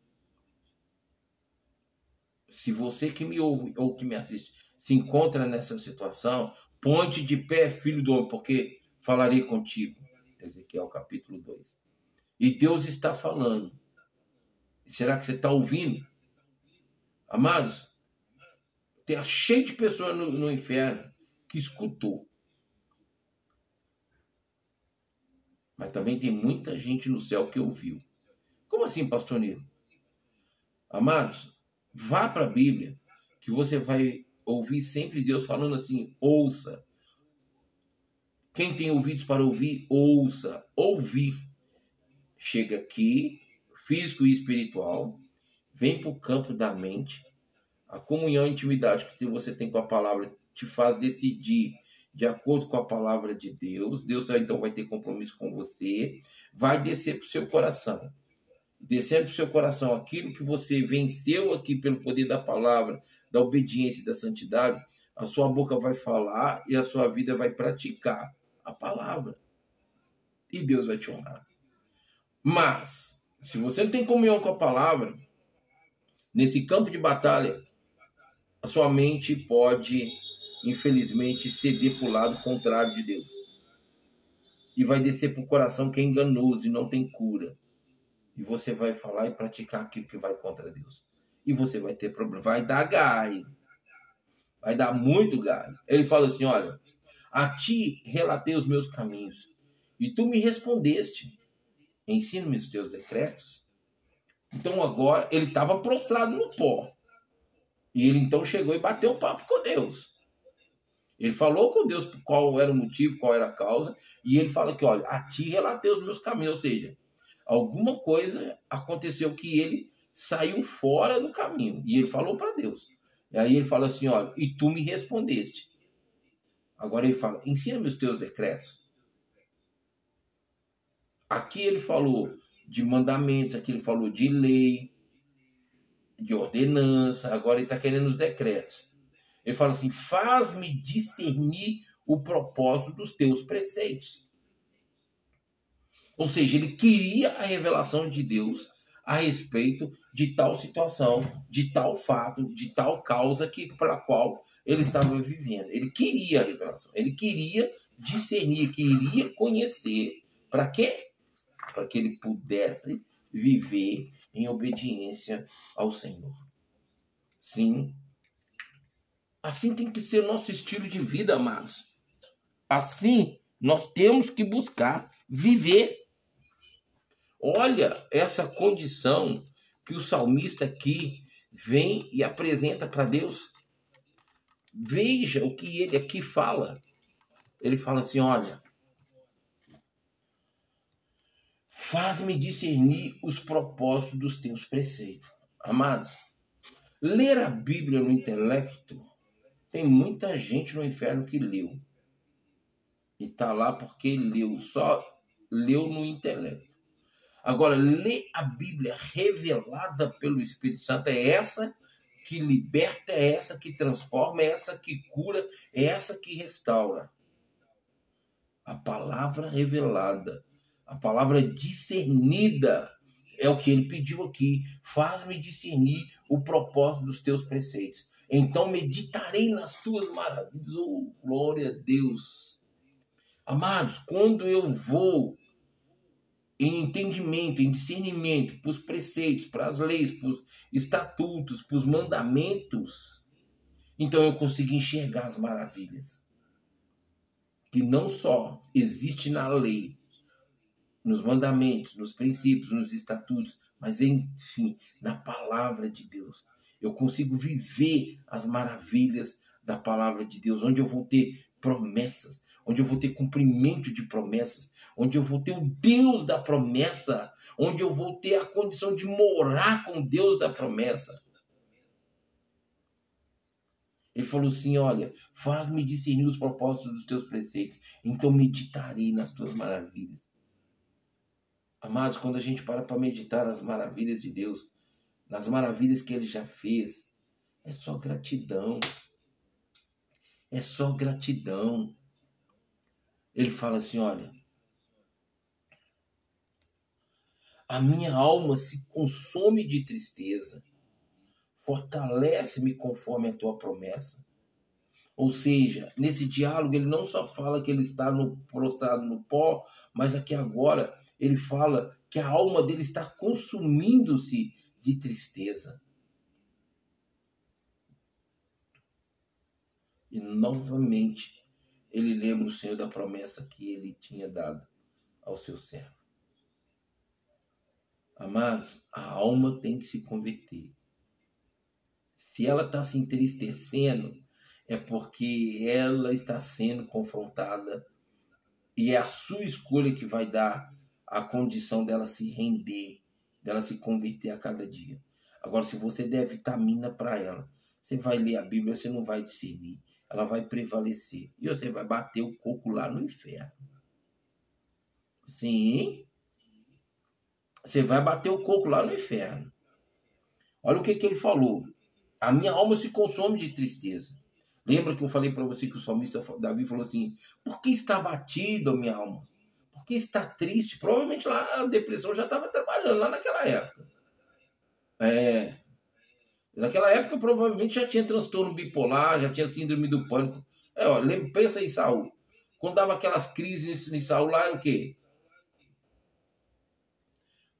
Se você que me ouve ou que me assiste se encontra nessa situação, ponte de pé, filho do homem, porque falarei contigo. Ezequiel capítulo 2. E Deus está falando. Será que você está ouvindo? Amados, tem cheio de pessoas no, no inferno que escutou. Mas também tem muita gente no céu que ouviu. Como assim, pastor Nilo? Amados, vá para a Bíblia, que você vai ouvir sempre Deus falando assim: ouça. Quem tem ouvidos para ouvir, ouça. Ouvir. Chega aqui, físico e espiritual, vem para o campo da mente. A comunhão e intimidade que você tem com a palavra te faz decidir de acordo com a palavra de Deus. Deus então vai ter compromisso com você, vai descer para o seu coração. Descendo para o seu coração aquilo que você venceu aqui pelo poder da palavra, da obediência e da santidade, a sua boca vai falar e a sua vida vai praticar a palavra. E Deus vai te honrar. Mas, se você não tem comunhão com a palavra, nesse campo de batalha, a sua mente pode infelizmente, ceder para o lado contrário de Deus. E vai descer para o coração que é enganoso e não tem cura. E você vai falar e praticar aquilo que vai contra Deus. E você vai ter problema. Vai dar gai. Vai dar muito gai. Ele fala assim: olha, a ti relatei os meus caminhos. E tu me respondeste. Ensina-me os teus decretos. Então agora ele estava prostrado no pó. E ele então chegou e bateu o papo com Deus. Ele falou com Deus qual era o motivo, qual era a causa, e ele fala que, olha, a ti relatei os meus caminhos, ou seja, alguma coisa aconteceu que ele saiu fora do caminho, e ele falou para Deus. E aí ele fala assim, olha, e tu me respondeste. Agora ele fala, ensina-me os teus decretos. Aqui ele falou de mandamentos, aqui ele falou de lei, de ordenança, agora ele está querendo os decretos. Ele fala assim: faz-me discernir o propósito dos teus preceitos. Ou seja, ele queria a revelação de Deus a respeito de tal situação, de tal fato, de tal causa que para qual ele estava vivendo. Ele queria a revelação, ele queria discernir, queria conhecer. Para quê? Para que ele pudesse viver em obediência ao Senhor. Sim, Assim tem que ser o nosso estilo de vida, amados. Assim nós temos que buscar viver. Olha essa condição que o salmista aqui vem e apresenta para Deus. Veja o que ele aqui fala. Ele fala assim: olha, faz-me discernir os propósitos dos teus preceitos. Amados, ler a Bíblia no intelecto tem muita gente no inferno que leu. E tá lá porque leu, só leu no intelecto. Agora, ler a Bíblia revelada pelo Espírito Santo é essa que liberta, é essa que transforma, é essa que cura, é essa que restaura. A palavra revelada, a palavra discernida, É o que ele pediu aqui. Faz-me discernir o propósito dos teus preceitos. Então meditarei nas tuas maravilhas. Oh, glória a Deus. Amados, quando eu vou em entendimento, em discernimento para os preceitos, para as leis, para os estatutos, para os mandamentos, então eu consigo enxergar as maravilhas. Que não só existe na lei, nos mandamentos, nos princípios, nos estatutos, mas enfim, na palavra de Deus. Eu consigo viver as maravilhas da palavra de Deus, onde eu vou ter promessas, onde eu vou ter cumprimento de promessas, onde eu vou ter o Deus da promessa, onde eu vou ter a condição de morar com Deus da promessa. Ele falou assim: Olha, faz-me discernir os propósitos dos teus preceitos, então meditarei nas tuas maravilhas. Amados, quando a gente para para meditar as maravilhas de Deus, nas maravilhas que ele já fez, é só gratidão. É só gratidão. Ele fala assim: olha, a minha alma se consome de tristeza, fortalece-me conforme a tua promessa. Ou seja, nesse diálogo ele não só fala que ele está no, prostrado no pó, mas aqui agora ele fala que a alma dele está consumindo-se de tristeza. E novamente ele lembra o Senhor da promessa que ele tinha dado ao seu servo. Amados, a alma tem que se converter. Se ela está se entristecendo, é porque ela está sendo confrontada e é a sua escolha que vai dar a condição dela se render, dela se converter a cada dia. Agora, se você der vitamina para ela, você vai ler a Bíblia, você não vai discernir ela vai prevalecer. E você vai bater o coco lá no inferno. Sim. Você vai bater o coco lá no inferno. Olha o que, que ele falou. A minha alma se consome de tristeza. Lembra que eu falei para você que o salmista Davi falou assim: Por que está batido a minha alma? Que está triste? Provavelmente lá a depressão já estava trabalhando, lá naquela época. É. Naquela época, provavelmente já tinha transtorno bipolar, já tinha síndrome do pânico. É, ó, lembra, pensa em Saul. Quando dava aquelas crises em Saul lá, era o quê?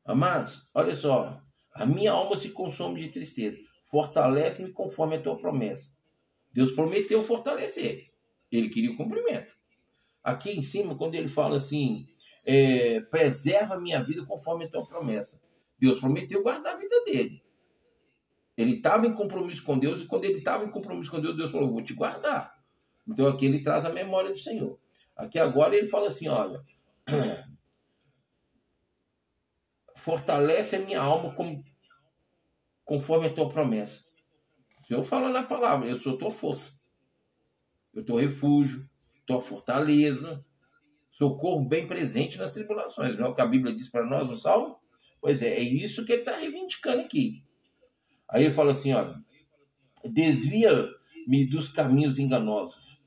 Amados, olha só. A minha alma se consome de tristeza. Fortalece-me conforme a tua promessa. Deus prometeu fortalecer. Ele queria o cumprimento. Aqui em cima, quando ele fala assim, é, preserva a minha vida conforme a tua promessa. Deus prometeu guardar a vida dele. Ele estava em compromisso com Deus e quando ele estava em compromisso com Deus, Deus falou: Vou te guardar. Então aqui ele traz a memória do Senhor. Aqui agora ele fala assim: Olha, *clears throat* fortalece a minha alma conforme a tua promessa. O Senhor fala na palavra: Eu sou tua força, eu sou refúgio, tua fortaleza, socorro bem presente nas tribulações. Não é o que a Bíblia diz para nós no Salmo? Pois é, é isso que ele está reivindicando aqui. Aí ele fala assim, ó, desvia-me dos caminhos enganosos.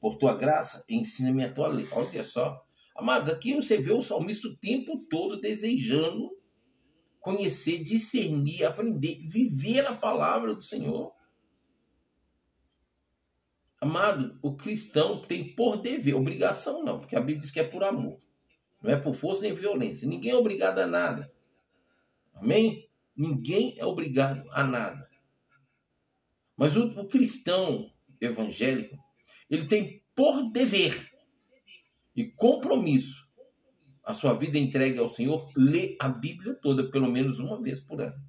Por tua graça, ensina-me a tua lei. Olha só. Amados, aqui você vê o salmista o tempo todo desejando conhecer, discernir, aprender, viver a palavra do Senhor. Amado, o cristão tem por dever, obrigação não, porque a Bíblia diz que é por amor. Não é por força nem violência. Ninguém é obrigado a nada. Amém? Ninguém é obrigado a nada. Mas o, o cristão evangélico, ele tem por dever e compromisso a sua vida entregue ao Senhor, ler a Bíblia toda, pelo menos uma vez por ano.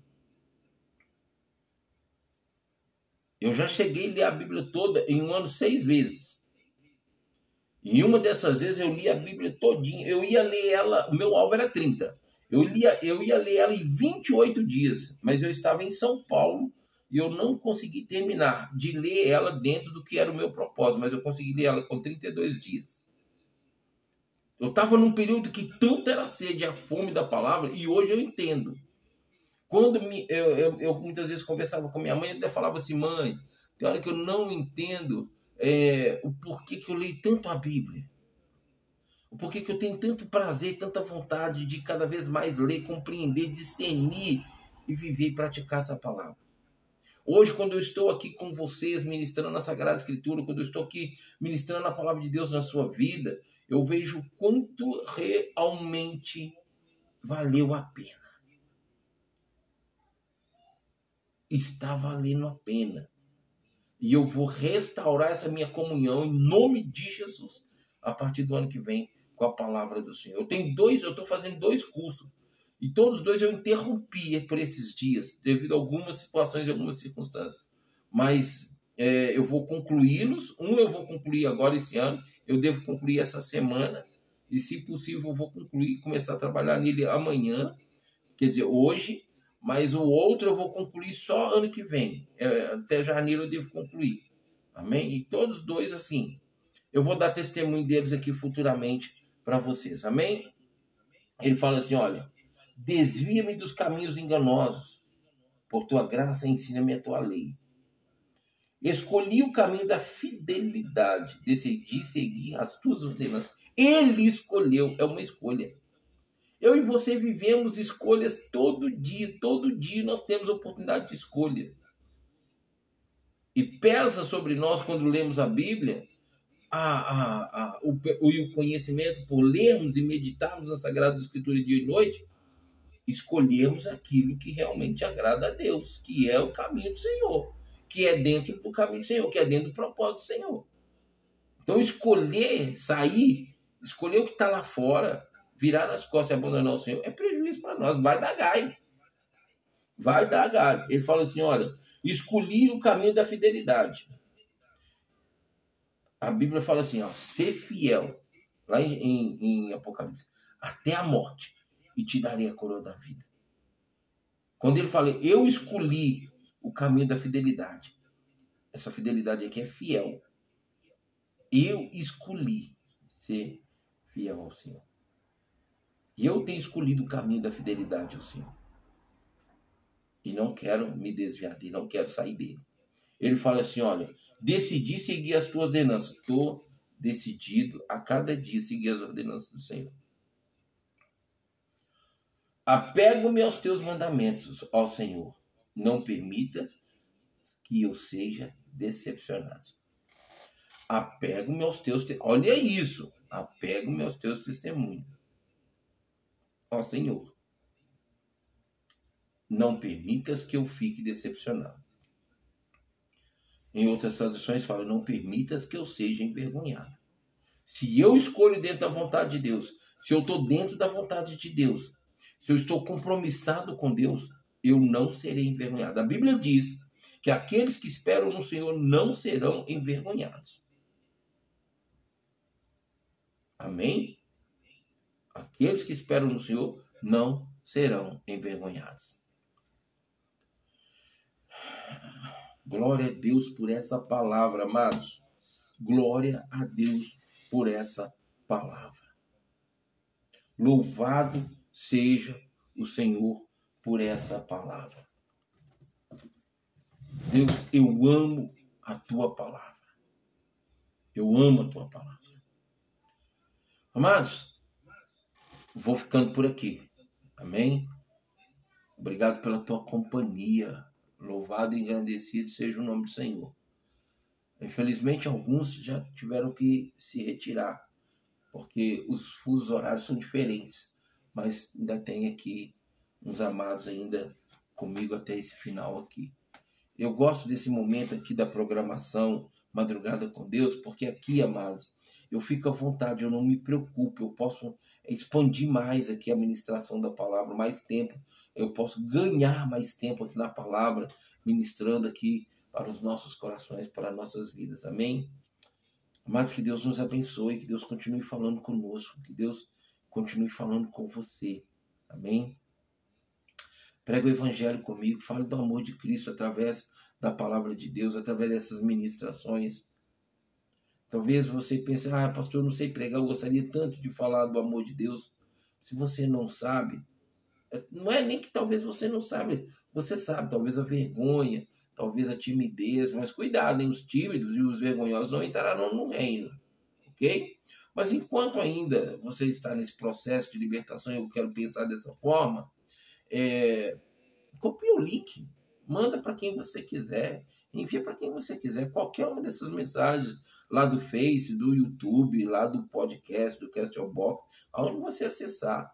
Eu já cheguei a ler a Bíblia toda em um ano seis vezes. E uma dessas vezes eu li a Bíblia todinha. Eu ia ler ela, o meu alvo era 30. Eu, lia, eu ia ler ela em 28 dias, mas eu estava em São Paulo e eu não consegui terminar de ler ela dentro do que era o meu propósito, mas eu consegui ler ela com 32 dias. Eu estava num período que tanto era sede, a fome da palavra, e hoje eu entendo. Quando me, eu, eu, eu muitas vezes conversava com minha mãe, eu até falava assim, mãe, tem hora que eu não entendo é, o porquê que eu leio tanto a Bíblia. Por que, que eu tenho tanto prazer, tanta vontade de cada vez mais ler, compreender, discernir e viver e praticar essa palavra? Hoje, quando eu estou aqui com vocês, ministrando a Sagrada Escritura, quando eu estou aqui ministrando a palavra de Deus na sua vida, eu vejo quanto realmente valeu a pena. Está valendo a pena. E eu vou restaurar essa minha comunhão em nome de Jesus a partir do ano que vem com a palavra do Senhor. Eu tenho dois, eu estou fazendo dois cursos e todos dois eu interrompi por esses dias, devido a algumas situações e algumas circunstâncias. Mas é, eu vou concluí-los. Um eu vou concluir agora esse ano, eu devo concluir essa semana. E, se possível, eu vou concluir, começar a trabalhar nele amanhã, quer dizer, hoje. Mas o outro eu vou concluir só ano que vem. É, até janeiro eu devo concluir. Amém? E todos dois, assim, eu vou dar testemunho deles aqui futuramente para vocês. Amém? Ele fala assim: olha, Desvia-me dos caminhos enganosos. Por tua graça, ensina-me a tua lei. Escolhi o caminho da fidelidade. Decidi seguir as tuas ordenanças. Ele escolheu, é uma escolha. Eu e você vivemos escolhas todo dia, todo dia nós temos oportunidade de escolha. E pesa sobre nós quando lemos a Bíblia a, a, a, o, o conhecimento por lermos e meditarmos na Sagrada Escritura dia e noite, escolhermos aquilo que realmente agrada a Deus, que é o caminho do Senhor, que é dentro do caminho do Senhor, que é dentro do propósito do Senhor. Então, escolher sair, escolher o que está lá fora, virar as costas e abandonar o Senhor, é prejuízo para nós, vai dar galho. Vai dar galho. Ele fala assim: olha, escolhi o caminho da fidelidade. A Bíblia fala assim: ó, ser fiel, lá em, em, em Apocalipse, até a morte e te darei a coroa da vida. Quando ele fala, eu escolhi o caminho da fidelidade. Essa fidelidade aqui é fiel. Eu escolhi ser fiel ao Senhor. E eu tenho escolhido o caminho da fidelidade ao Senhor. E não quero me desviar dele, não quero sair dele. Ele fala assim: olha, decidi seguir as tuas ordenanças. Estou decidido a cada dia seguir as ordenanças do Senhor. Apego-me aos teus mandamentos, ó Senhor. Não permita que eu seja decepcionado. Apego-me aos teus. Te... Olha isso. Apego-me aos teus testemunhos. Ó Senhor. Não permitas que eu fique decepcionado. Em outras traduções fala: não permitas que eu seja envergonhado. Se eu escolho dentro da vontade de Deus, se eu estou dentro da vontade de Deus, se eu estou compromissado com Deus, eu não serei envergonhado. A Bíblia diz que aqueles que esperam no Senhor não serão envergonhados. Amém? Aqueles que esperam no Senhor não serão envergonhados. Glória a Deus por essa palavra, amados. Glória a Deus por essa palavra. Louvado seja o Senhor por essa palavra. Deus, eu amo a tua palavra. Eu amo a tua palavra. Amados, vou ficando por aqui. Amém? Obrigado pela tua companhia. Louvado e engrandecido seja o nome do Senhor. Infelizmente, alguns já tiveram que se retirar, porque os horários são diferentes mas ainda tem aqui uns amados ainda comigo até esse final aqui. Eu gosto desse momento aqui da programação Madrugada com Deus, porque aqui, amados, eu fico à vontade, eu não me preocupo, eu posso expandir mais aqui a ministração da palavra, mais tempo, eu posso ganhar mais tempo aqui na palavra, ministrando aqui para os nossos corações, para as nossas vidas. Amém? Amados, que Deus nos abençoe, que Deus continue falando conosco, que Deus continue falando com você. Amém? Prega o evangelho comigo, fale do amor de Cristo através da palavra de Deus, através dessas ministrações. Talvez você pense, ah, pastor, eu não sei pregar, eu gostaria tanto de falar do amor de Deus. Se você não sabe, é, não é nem que talvez você não sabe, você sabe, talvez a vergonha, talvez a timidez, mas cuidado, hein? os tímidos e os vergonhosos não entrarão no reino, ok? Mas enquanto ainda você está nesse processo de libertação, eu quero pensar dessa forma, é, copie o link, manda para quem você quiser, envia para quem você quiser. Qualquer uma dessas mensagens lá do Face, do YouTube, lá do podcast, do Castelbox, aonde você acessar.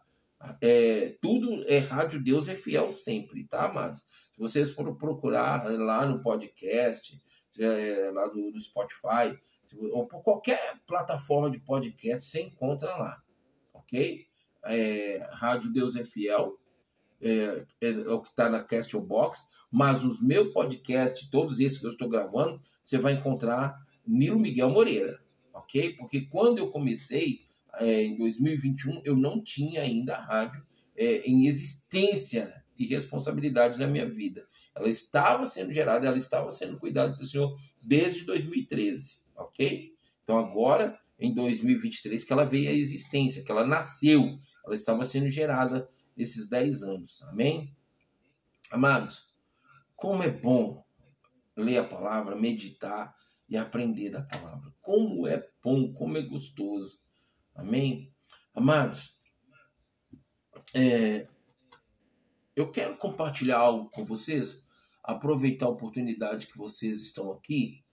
É, tudo é Rádio Deus é fiel sempre, tá, amados? Se vocês forem procurar lá no podcast, é, lá do, do Spotify, ou por qualquer plataforma de podcast, você encontra lá, ok? É, Rádio Deus é Fiel, é, é, é o que está na Castlebox, mas os meus podcasts, todos esses que eu estou gravando, você vai encontrar Nilo Miguel Moreira, ok? Porque quando eu comecei, é, em 2021, eu não tinha ainda a rádio é, em existência e responsabilidade na minha vida. Ela estava sendo gerada, ela estava sendo cuidada pelo Senhor desde 2013 ok? Então agora, em 2023, que ela veio à existência, que ela nasceu, ela estava sendo gerada nesses 10 anos, amém? Amados, como é bom ler a palavra, meditar e aprender da palavra. Como é bom, como é gostoso. Amém? Amados, é, eu quero compartilhar algo com vocês, aproveitar a oportunidade que vocês estão aqui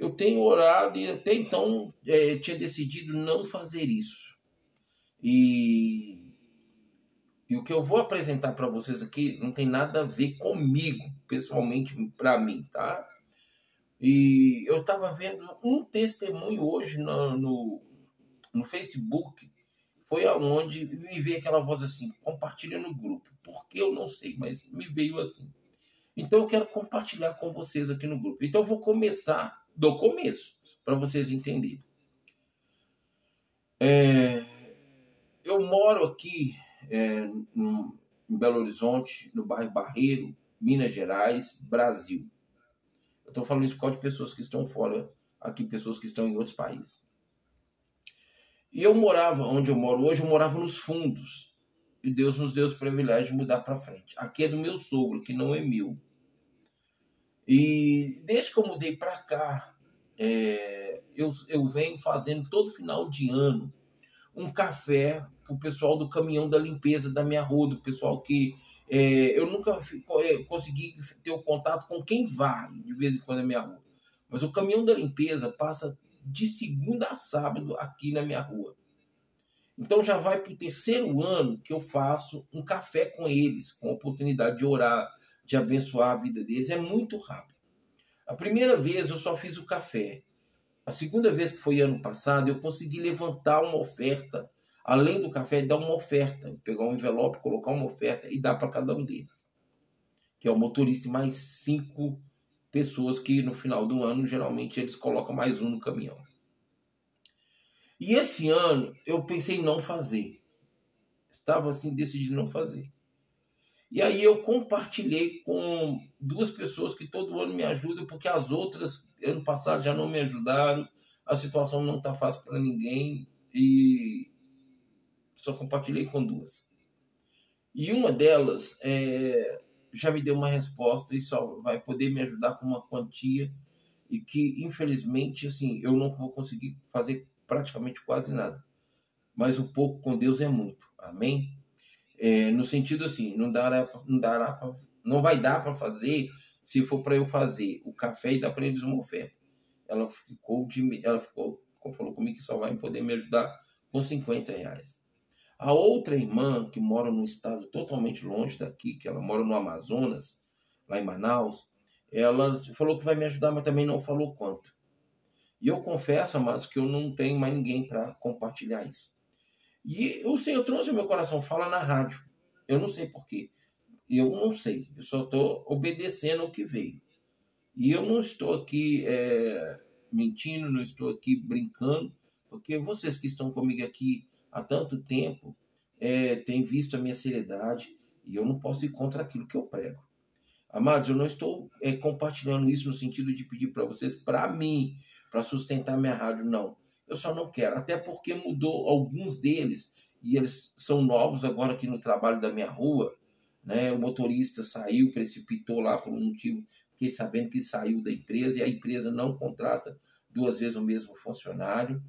eu tenho orado e até então é, tinha decidido não fazer isso. E, e o que eu vou apresentar para vocês aqui não tem nada a ver comigo, pessoalmente, para mim, tá? E eu estava vendo um testemunho hoje no, no, no Facebook, foi aonde me veio aquela voz assim, compartilha no grupo. Porque eu não sei, mas me veio assim. Então eu quero compartilhar com vocês aqui no grupo. Então eu vou começar do começo, para vocês entenderem. É, eu moro aqui é, no, em Belo Horizonte, no bairro Barreiro, Minas Gerais, Brasil. Eu estou falando isso por de pessoas que estão fora, aqui, pessoas que estão em outros países. E eu morava, onde eu moro hoje, eu morava nos fundos. E Deus nos deu o privilégio de mudar para frente. Aqui é do meu sogro, que não é meu. E desde que eu mudei para cá, é, eu, eu venho fazendo todo final de ano um café para o pessoal do caminhão da limpeza da minha rua, do pessoal que é, eu nunca é, consegui ter o contato com quem vai de vez em quando na minha rua. Mas o caminhão da limpeza passa de segunda a sábado aqui na minha rua. Então já vai para o terceiro ano que eu faço um café com eles, com a oportunidade de orar, de abençoar a vida deles. É muito rápido. A primeira vez eu só fiz o café. A segunda vez que foi ano passado, eu consegui levantar uma oferta, além do café, dar uma oferta, pegar um envelope, colocar uma oferta e dar para cada um deles, que é o motorista e mais cinco pessoas que no final do ano geralmente eles colocam mais um no caminhão. E esse ano eu pensei em não fazer. Estava assim decidido não fazer. E aí eu compartilhei com duas pessoas que todo ano me ajudam, porque as outras, ano passado, já não me ajudaram. A situação não está fácil para ninguém e só compartilhei com duas. E uma delas é, já me deu uma resposta e só vai poder me ajudar com uma quantia e que, infelizmente, assim, eu não vou conseguir fazer praticamente quase nada. Mas o pouco com Deus é muito. Amém? É, no sentido assim, não dará, não dará pra, não vai dar para fazer se for para eu fazer o café e dar para eles uma oferta. Ela ficou de, ela ficou, falou comigo que só vai poder me ajudar com 50 reais. A outra irmã que mora num estado totalmente longe daqui, que ela mora no Amazonas, lá em Manaus, ela falou que vai me ajudar, mas também não falou quanto. E eu confesso, amados, que eu não tenho mais ninguém para compartilhar isso. E o Senhor trouxe o meu coração, fala na rádio. Eu não sei porquê. Eu não sei. Eu só estou obedecendo o que veio. E eu não estou aqui é, mentindo, não estou aqui brincando, porque vocês que estão comigo aqui há tanto tempo é, têm visto a minha seriedade e eu não posso ir contra aquilo que eu prego. Amados, eu não estou é, compartilhando isso no sentido de pedir para vocês, para mim, para sustentar minha rádio, não. Eu só não quero, até porque mudou alguns deles e eles são novos agora aqui no trabalho da minha rua. Né? O motorista saiu, precipitou lá por um motivo, fiquei sabendo que saiu da empresa e a empresa não contrata duas vezes o mesmo funcionário.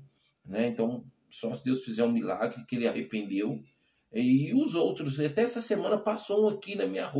Né? Então Só se Deus fizer um milagre, que ele arrependeu. E os outros, até essa semana passou um aqui na minha rua.